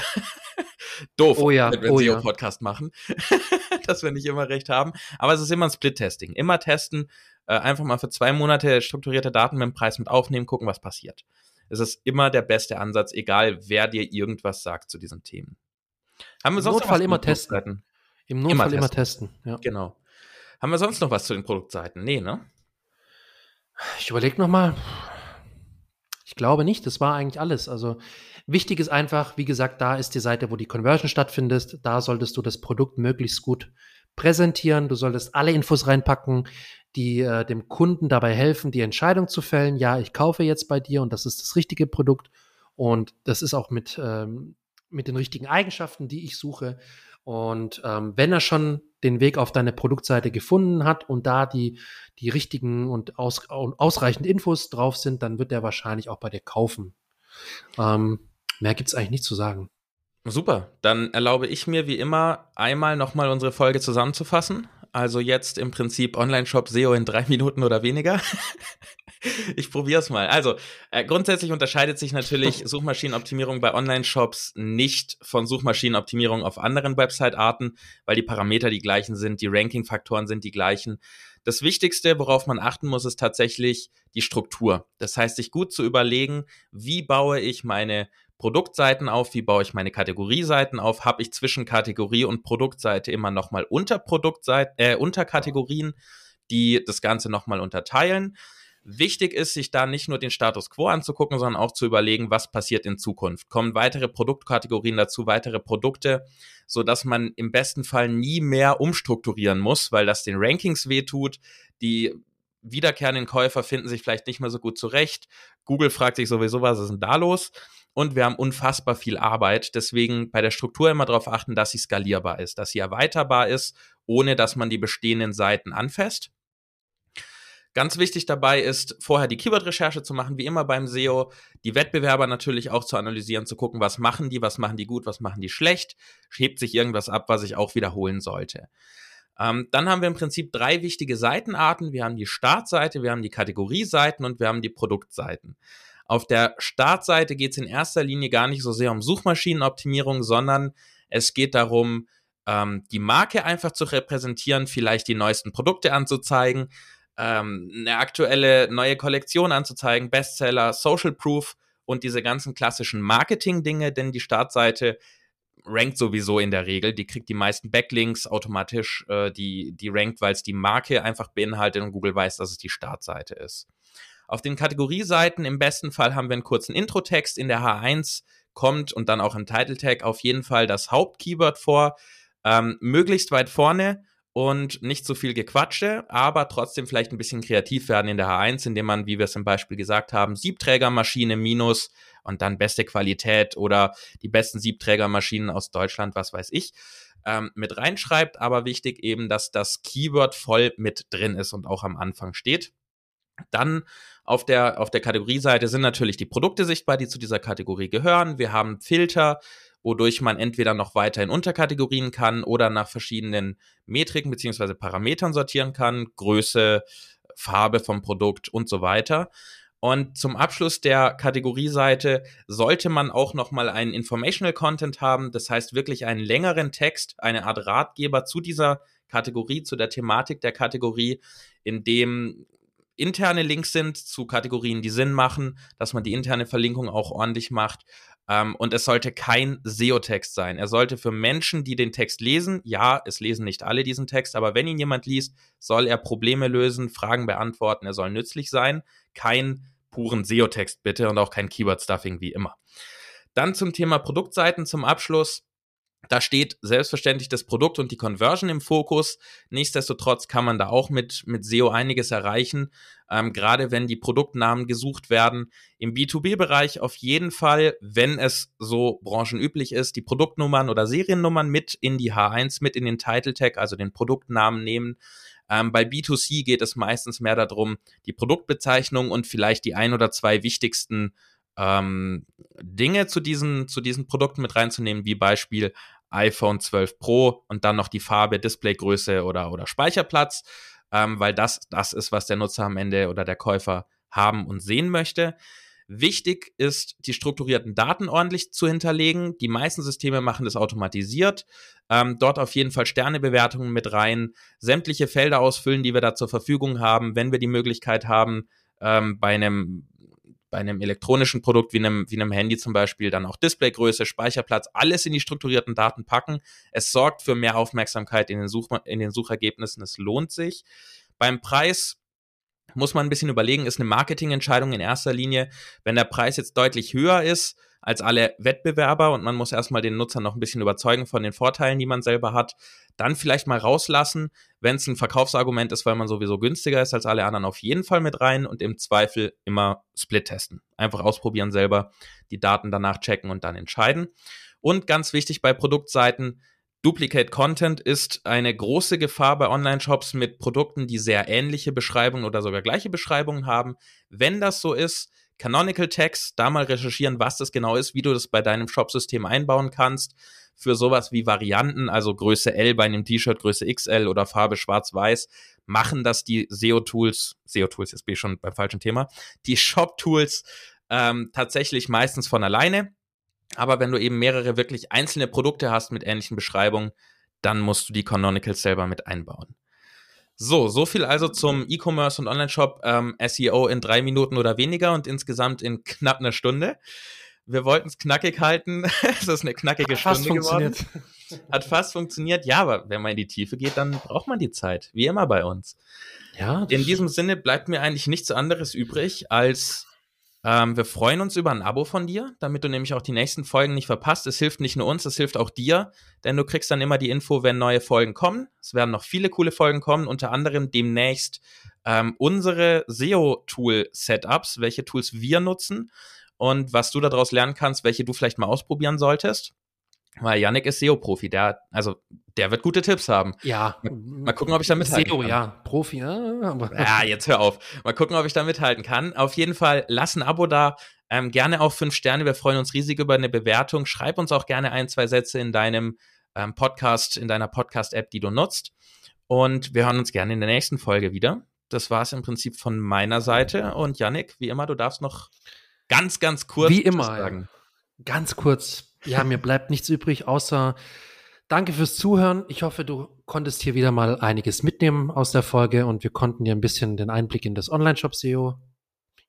Doof, oh ja, wenn wir oh SEO-Podcast ja. machen, dass wir nicht immer recht haben. Aber es ist immer ein Split-Testing. Immer testen, äh, einfach mal für zwei Monate strukturierte Daten mit dem Preis mit aufnehmen, gucken, was passiert. Es ist immer der beste Ansatz, egal wer dir irgendwas sagt zu diesen Themen. Haben wir Im sonst Notfall immer testen. Im Notfall immer testen. immer testen. Ja. Genau. Haben wir sonst noch was zu den Produktseiten? Nee, ne? Ich überlege nochmal. Ich glaube nicht, das war eigentlich alles. Also wichtig ist einfach, wie gesagt, da ist die Seite, wo die Conversion stattfindet. Da solltest du das Produkt möglichst gut präsentieren. Du solltest alle Infos reinpacken, die äh, dem Kunden dabei helfen, die Entscheidung zu fällen. Ja, ich kaufe jetzt bei dir und das ist das richtige Produkt. Und das ist auch mit, ähm, mit den richtigen Eigenschaften, die ich suche. Und ähm, wenn er schon den Weg auf deine Produktseite gefunden hat und da die, die richtigen und aus, ausreichend Infos drauf sind, dann wird er wahrscheinlich auch bei dir kaufen. Ähm, mehr gibt's eigentlich nicht zu sagen. Super, dann erlaube ich mir wie immer einmal nochmal unsere Folge zusammenzufassen. Also jetzt im Prinzip Online-Shop SEO in drei Minuten oder weniger. ich probiere es mal. Also, äh, grundsätzlich unterscheidet sich natürlich Suchmaschinenoptimierung bei Online-Shops nicht von Suchmaschinenoptimierung auf anderen Website-Arten, weil die Parameter die gleichen sind, die Ranking-Faktoren sind die gleichen. Das Wichtigste, worauf man achten muss, ist tatsächlich die Struktur. Das heißt, sich gut zu überlegen, wie baue ich meine Produktseiten auf, wie baue ich meine Kategorieseiten auf, habe ich zwischen Kategorie und Produktseite immer nochmal Unterproduktseiten, äh, Unterkategorien, die das Ganze nochmal unterteilen. Wichtig ist, sich da nicht nur den Status quo anzugucken, sondern auch zu überlegen, was passiert in Zukunft. Kommen weitere Produktkategorien dazu, weitere Produkte, so dass man im besten Fall nie mehr umstrukturieren muss, weil das den Rankings wehtut. Die wiederkehrenden Käufer finden sich vielleicht nicht mehr so gut zurecht. Google fragt sich sowieso, was ist denn da los? Und wir haben unfassbar viel Arbeit. Deswegen bei der Struktur immer darauf achten, dass sie skalierbar ist, dass sie erweiterbar ist, ohne dass man die bestehenden Seiten anfasst. Ganz wichtig dabei ist, vorher die Keyword-Recherche zu machen, wie immer beim SEO, die Wettbewerber natürlich auch zu analysieren, zu gucken, was machen die, was machen die gut, was machen die schlecht, hebt sich irgendwas ab, was ich auch wiederholen sollte. Ähm, dann haben wir im Prinzip drei wichtige Seitenarten. Wir haben die Startseite, wir haben die Kategorieseiten und wir haben die Produktseiten. Auf der Startseite geht es in erster Linie gar nicht so sehr um Suchmaschinenoptimierung, sondern es geht darum, ähm, die Marke einfach zu repräsentieren, vielleicht die neuesten Produkte anzuzeigen, ähm, eine aktuelle neue Kollektion anzuzeigen, Bestseller, Social Proof und diese ganzen klassischen Marketing-Dinge, denn die Startseite rankt sowieso in der Regel. Die kriegt die meisten Backlinks automatisch, äh, die, die rankt, weil es die Marke einfach beinhaltet und Google weiß, dass es die Startseite ist. Auf den Kategorieseiten im besten Fall haben wir einen kurzen Intro-Text. In der H1 kommt und dann auch im Title Tag auf jeden Fall das Hauptkeyword vor. Ähm, möglichst weit vorne und nicht so viel Gequatsche, aber trotzdem vielleicht ein bisschen kreativ werden in der H1, indem man, wie wir es im Beispiel gesagt haben, Siebträgermaschine minus und dann beste Qualität oder die besten Siebträgermaschinen aus Deutschland, was weiß ich, ähm, mit reinschreibt. Aber wichtig eben, dass das Keyword voll mit drin ist und auch am Anfang steht. Dann auf der, auf der Kategorieseite sind natürlich die Produkte sichtbar, die zu dieser Kategorie gehören. Wir haben Filter, wodurch man entweder noch weiter in Unterkategorien kann oder nach verschiedenen Metriken beziehungsweise Parametern sortieren kann, Größe, Farbe vom Produkt und so weiter. Und zum Abschluss der Kategorieseite sollte man auch nochmal einen Informational Content haben, das heißt wirklich einen längeren Text, eine Art Ratgeber zu dieser Kategorie, zu der Thematik der Kategorie, in dem interne Links sind zu Kategorien, die Sinn machen, dass man die interne Verlinkung auch ordentlich macht. Ähm, und es sollte kein SEO-Text sein. Er sollte für Menschen, die den Text lesen, ja, es lesen nicht alle diesen Text, aber wenn ihn jemand liest, soll er Probleme lösen, Fragen beantworten, er soll nützlich sein. Kein puren SEO-Text bitte und auch kein Keyword-Stuffing wie immer. Dann zum Thema Produktseiten zum Abschluss. Da steht selbstverständlich das Produkt und die Conversion im Fokus. Nichtsdestotrotz kann man da auch mit, mit SEO einiges erreichen, ähm, gerade wenn die Produktnamen gesucht werden. Im B2B-Bereich auf jeden Fall, wenn es so branchenüblich ist, die Produktnummern oder Seriennummern mit in die H1, mit in den Title Tag, also den Produktnamen nehmen. Ähm, bei B2C geht es meistens mehr darum, die Produktbezeichnung und vielleicht die ein oder zwei wichtigsten ähm, Dinge zu diesen, zu diesen Produkten mit reinzunehmen, wie Beispiel iPhone 12 Pro und dann noch die Farbe, Displaygröße oder, oder Speicherplatz, ähm, weil das das ist, was der Nutzer am Ende oder der Käufer haben und sehen möchte. Wichtig ist, die strukturierten Daten ordentlich zu hinterlegen. Die meisten Systeme machen das automatisiert. Ähm, dort auf jeden Fall Sternebewertungen mit rein, sämtliche Felder ausfüllen, die wir da zur Verfügung haben, wenn wir die Möglichkeit haben, ähm, bei einem bei einem elektronischen Produkt wie einem, wie einem Handy zum Beispiel dann auch Displaygröße, Speicherplatz, alles in die strukturierten Daten packen. Es sorgt für mehr Aufmerksamkeit in den, Such in den Suchergebnissen. Es lohnt sich. Beim Preis muss man ein bisschen überlegen, ist eine Marketingentscheidung in erster Linie. Wenn der Preis jetzt deutlich höher ist, als alle Wettbewerber und man muss erstmal den Nutzer noch ein bisschen überzeugen von den Vorteilen, die man selber hat. Dann vielleicht mal rauslassen, wenn es ein Verkaufsargument ist, weil man sowieso günstiger ist als alle anderen, auf jeden Fall mit rein und im Zweifel immer Split testen. Einfach ausprobieren selber, die Daten danach checken und dann entscheiden. Und ganz wichtig bei Produktseiten, Duplicate Content ist eine große Gefahr bei Online-Shops mit Produkten, die sehr ähnliche Beschreibungen oder sogar gleiche Beschreibungen haben. Wenn das so ist, Canonical Text, da mal recherchieren, was das genau ist, wie du das bei deinem Shop-System einbauen kannst. Für sowas wie Varianten, also Größe L bei einem T-Shirt, Größe XL oder Farbe schwarz-weiß, machen das die SEO-Tools, SEO-Tools, jetzt bin ich schon beim falschen Thema, die Shop-Tools ähm, tatsächlich meistens von alleine. Aber wenn du eben mehrere wirklich einzelne Produkte hast mit ähnlichen Beschreibungen, dann musst du die Canonicals selber mit einbauen. So, so viel also zum E-Commerce und Online-Shop ähm, SEO in drei Minuten oder weniger und insgesamt in knapp einer Stunde. Wir wollten es knackig halten. es ist eine knackige Hat Stunde geworden. Hat fast funktioniert. Ja, aber wenn man in die Tiefe geht, dann braucht man die Zeit. Wie immer bei uns. Ja. In diesem Sinne bleibt mir eigentlich nichts anderes übrig, als ähm, wir freuen uns über ein Abo von dir, damit du nämlich auch die nächsten Folgen nicht verpasst. Es hilft nicht nur uns, es hilft auch dir, denn du kriegst dann immer die Info, wenn neue Folgen kommen. Es werden noch viele coole Folgen kommen, unter anderem demnächst ähm, unsere SEO-Tool-Setups, welche Tools wir nutzen und was du daraus lernen kannst, welche du vielleicht mal ausprobieren solltest. Weil Yannick ist SEO-Profi, der, also der wird gute Tipps haben. Ja. Mal, mal gucken, ob ich da mithalten SEO, kann. ja. Profi, ja. Aber. Ja, jetzt hör auf. Mal gucken, ob ich da mithalten kann. Auf jeden Fall, lass ein Abo da. Ähm, gerne auch fünf Sterne. Wir freuen uns riesig über eine Bewertung. Schreib uns auch gerne ein, zwei Sätze in deinem ähm, Podcast, in deiner Podcast-App, die du nutzt. Und wir hören uns gerne in der nächsten Folge wieder. Das war es im Prinzip von meiner Seite. Und Yannick, wie immer, du darfst noch ganz, ganz kurz wie immer, sagen. Ganz kurz ja, mir bleibt nichts übrig, außer danke fürs Zuhören. Ich hoffe, du konntest hier wieder mal einiges mitnehmen aus der Folge und wir konnten dir ein bisschen den Einblick in das Online-Shop-SEO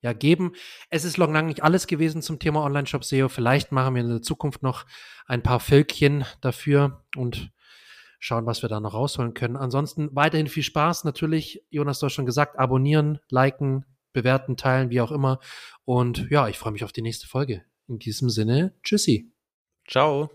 ja, geben. Es ist lang nicht alles gewesen zum Thema Online-Shop-SEO. Vielleicht machen wir in der Zukunft noch ein paar Völkchen dafür und schauen, was wir da noch rausholen können. Ansonsten weiterhin viel Spaß. Natürlich, Jonas, du hast schon gesagt, abonnieren, liken, bewerten, teilen, wie auch immer. Und ja, ich freue mich auf die nächste Folge. In diesem Sinne, tschüssi. Ciao.